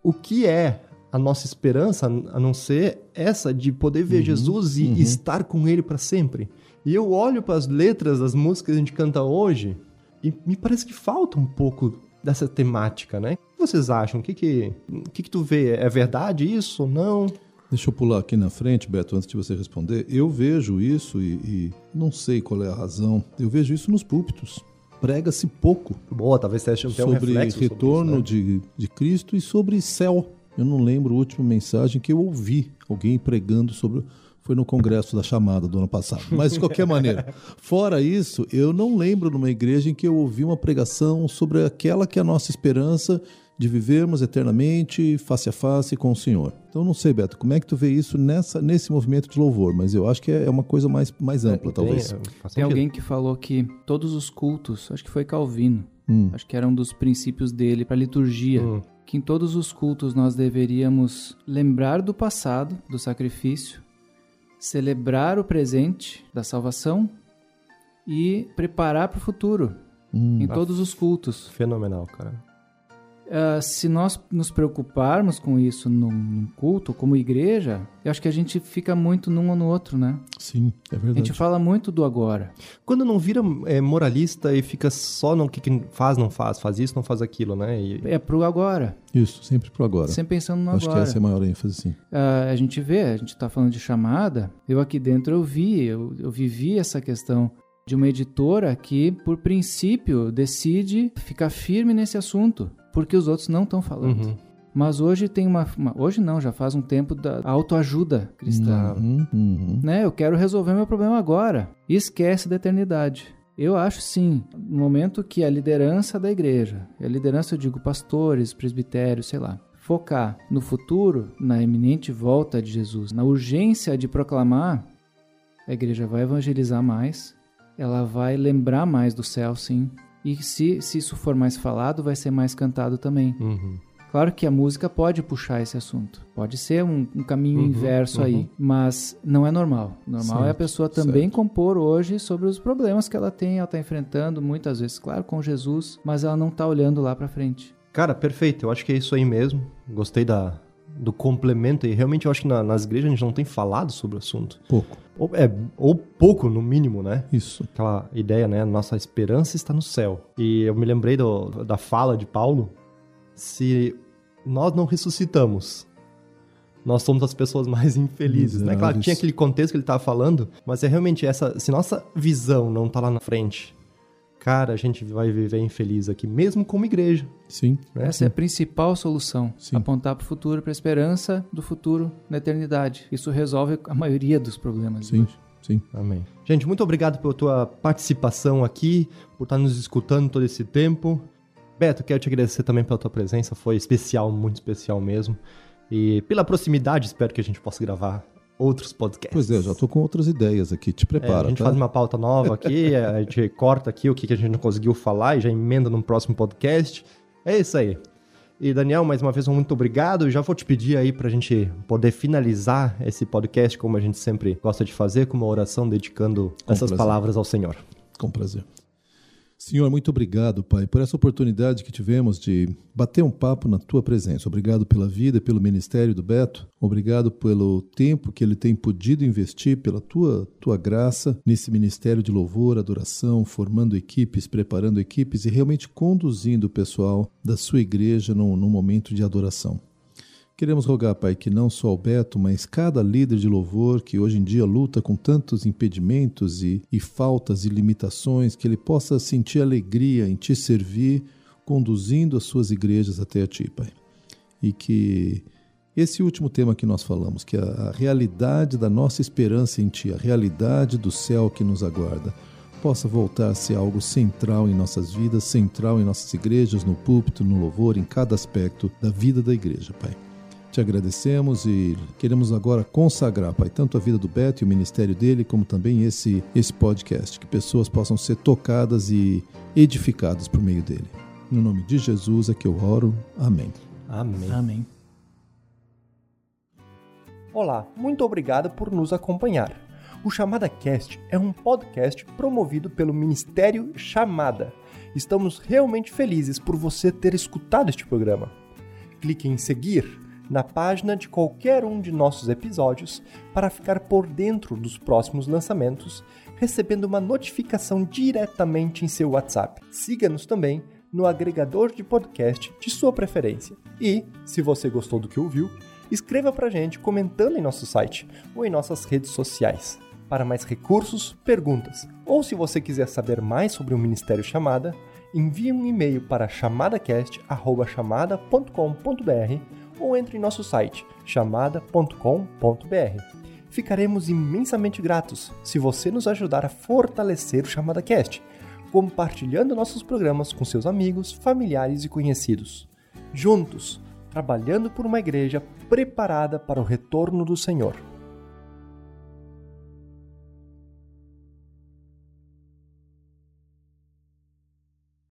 O que é a nossa esperança a não ser essa de poder ver uhum, Jesus e uhum. estar com ele para sempre? E eu olho para as letras das músicas que a gente canta hoje e me parece que falta um pouco dessa temática, né? O que vocês acham? O que que, o que, que tu vê? É verdade isso ou não? Deixa eu pular aqui na frente, Beto, antes de você responder. Eu vejo isso e, e não sei qual é a razão. Eu vejo isso nos púlpitos. Prega-se pouco. Boa, talvez seja sobre um retorno sobre isso, né? de, de Cristo e sobre céu. Eu não lembro a última mensagem que eu ouvi alguém pregando sobre. Foi no congresso da chamada do ano passado. Mas de qualquer maneira, fora isso, eu não lembro numa igreja em que eu ouvi uma pregação sobre aquela que é a nossa esperança de vivermos eternamente face a face com o Senhor. Então não sei, Beto, como é que tu vê isso nessa, nesse movimento de louvor? Mas eu acho que é, é uma coisa mais, mais ampla, é, talvez. Tem, tem alguém que falou que todos os cultos, acho que foi Calvino, hum. acho que era um dos princípios dele para a liturgia, hum. que em todos os cultos nós deveríamos lembrar do passado, do sacrifício, celebrar o presente da salvação e preparar para o futuro. Hum. Em todos os cultos. Fenomenal, cara. Uh, se nós nos preocuparmos com isso num, num, culto, como igreja, eu acho que a gente fica muito num ou no outro, né? Sim, é verdade. A gente fala muito do agora. Quando não vira é, moralista e fica só no que, que, faz, não faz, faz isso, não faz aquilo, né? E... É pro agora. Isso, sempre pro agora. Sempre pensando no acho agora. Acho que essa é a maior ênfase, sim. Uh, a gente vê, a gente tá falando de chamada, eu aqui dentro eu vi, eu, eu vivi essa questão de uma editora que, por princípio, decide ficar firme nesse assunto porque os outros não estão falando. Uhum. Mas hoje tem uma, uma, Hoje não, já faz um tempo da autoajuda cristã. Uhum, uhum. Né? Eu quero resolver meu problema agora. E esquece da eternidade. Eu acho sim, no momento que a liderança da igreja, a liderança eu digo pastores, presbitérios, sei lá, focar no futuro, na iminente volta de Jesus, na urgência de proclamar, a igreja vai evangelizar mais, ela vai lembrar mais do céu, sim, e se, se isso for mais falado, vai ser mais cantado também. Uhum. Claro que a música pode puxar esse assunto. Pode ser um, um caminho uhum, inverso uhum. aí, mas não é normal. Normal certo, é a pessoa também certo. compor hoje sobre os problemas que ela tem, ela está enfrentando, muitas vezes, claro, com Jesus, mas ela não está olhando lá para frente. Cara, perfeito. Eu acho que é isso aí mesmo. Gostei da, do complemento e realmente eu acho que na, nas igrejas a gente não tem falado sobre o assunto. Pouco. Ou, é, ou pouco, no mínimo, né? Isso. Aquela ideia, né? Nossa esperança está no céu. E eu me lembrei do, da fala de Paulo. Se nós não ressuscitamos, nós somos as pessoas mais infelizes, né? Claro, tinha aquele contexto que ele estava falando, mas é realmente essa... Se nossa visão não está lá na frente, cara, a gente vai viver infeliz aqui, mesmo como igreja. Sim. Né? Essa é a principal solução. Sim. Apontar para o futuro, para a esperança do futuro na eternidade. Isso resolve a maioria dos problemas. Sim. Sim. Amém. Gente, muito obrigado pela tua participação aqui, por estar nos escutando todo esse tempo. Beto, quero te agradecer também pela tua presença, foi especial, muito especial mesmo. E pela proximidade, espero que a gente possa gravar outros podcasts. Pois é, já tô com outras ideias aqui, te prepara. É, a gente tá? faz uma pauta nova aqui, a gente corta aqui o que a gente não conseguiu falar e já emenda num próximo podcast. É isso aí. E Daniel, mais uma vez, muito obrigado. Já vou te pedir aí para a gente poder finalizar esse podcast, como a gente sempre gosta de fazer, com uma oração dedicando Com essas prazer. palavras ao Senhor. Com prazer. Senhor, muito obrigado, Pai, por essa oportunidade que tivemos de bater um papo na tua presença. Obrigado pela vida pelo ministério do Beto. Obrigado pelo tempo que ele tem podido investir, pela tua, tua graça nesse ministério de louvor, adoração, formando equipes, preparando equipes e realmente conduzindo o pessoal da sua igreja num, num momento de adoração. Queremos rogar, Pai, que não só o Beto, mas cada líder de louvor que hoje em dia luta com tantos impedimentos e, e faltas e limitações, que ele possa sentir alegria em te servir, conduzindo as suas igrejas até a ti, Pai. E que esse último tema que nós falamos, que é a, realidade da nossa esperança em ti, a realidade do céu que nos aguarda, possa voltar a ser algo central em nossas vidas, central em nossas igrejas, no púlpito, no louvor, em cada aspecto da vida da igreja, Pai. Te agradecemos e queremos agora consagrar, Pai, tanto a vida do Beto e o ministério dele, como também esse, esse podcast, que pessoas possam ser tocadas e edificadas por meio dele. No nome de Jesus é que eu oro. Amém. Amém. Amém. Olá, muito obrigado por nos acompanhar. O Chamada Cast é um podcast promovido pelo Ministério Chamada. Estamos realmente felizes por você ter escutado este programa. Clique em seguir na página de qualquer um de nossos episódios para ficar por dentro dos próximos lançamentos, recebendo uma notificação diretamente em seu WhatsApp. Siga-nos também no agregador de podcast de sua preferência. E, se você gostou do que ouviu, escreva pra gente comentando em nosso site ou em nossas redes sociais. Para mais recursos, perguntas, ou se você quiser saber mais sobre o Ministério Chamada, envie um e-mail para chamadacast@chamada.com.br ou entre em nosso site chamada.com.br. Ficaremos imensamente gratos se você nos ajudar a fortalecer o Chamada Cast, compartilhando nossos programas com seus amigos, familiares e conhecidos. Juntos, trabalhando por uma igreja preparada para o retorno do Senhor.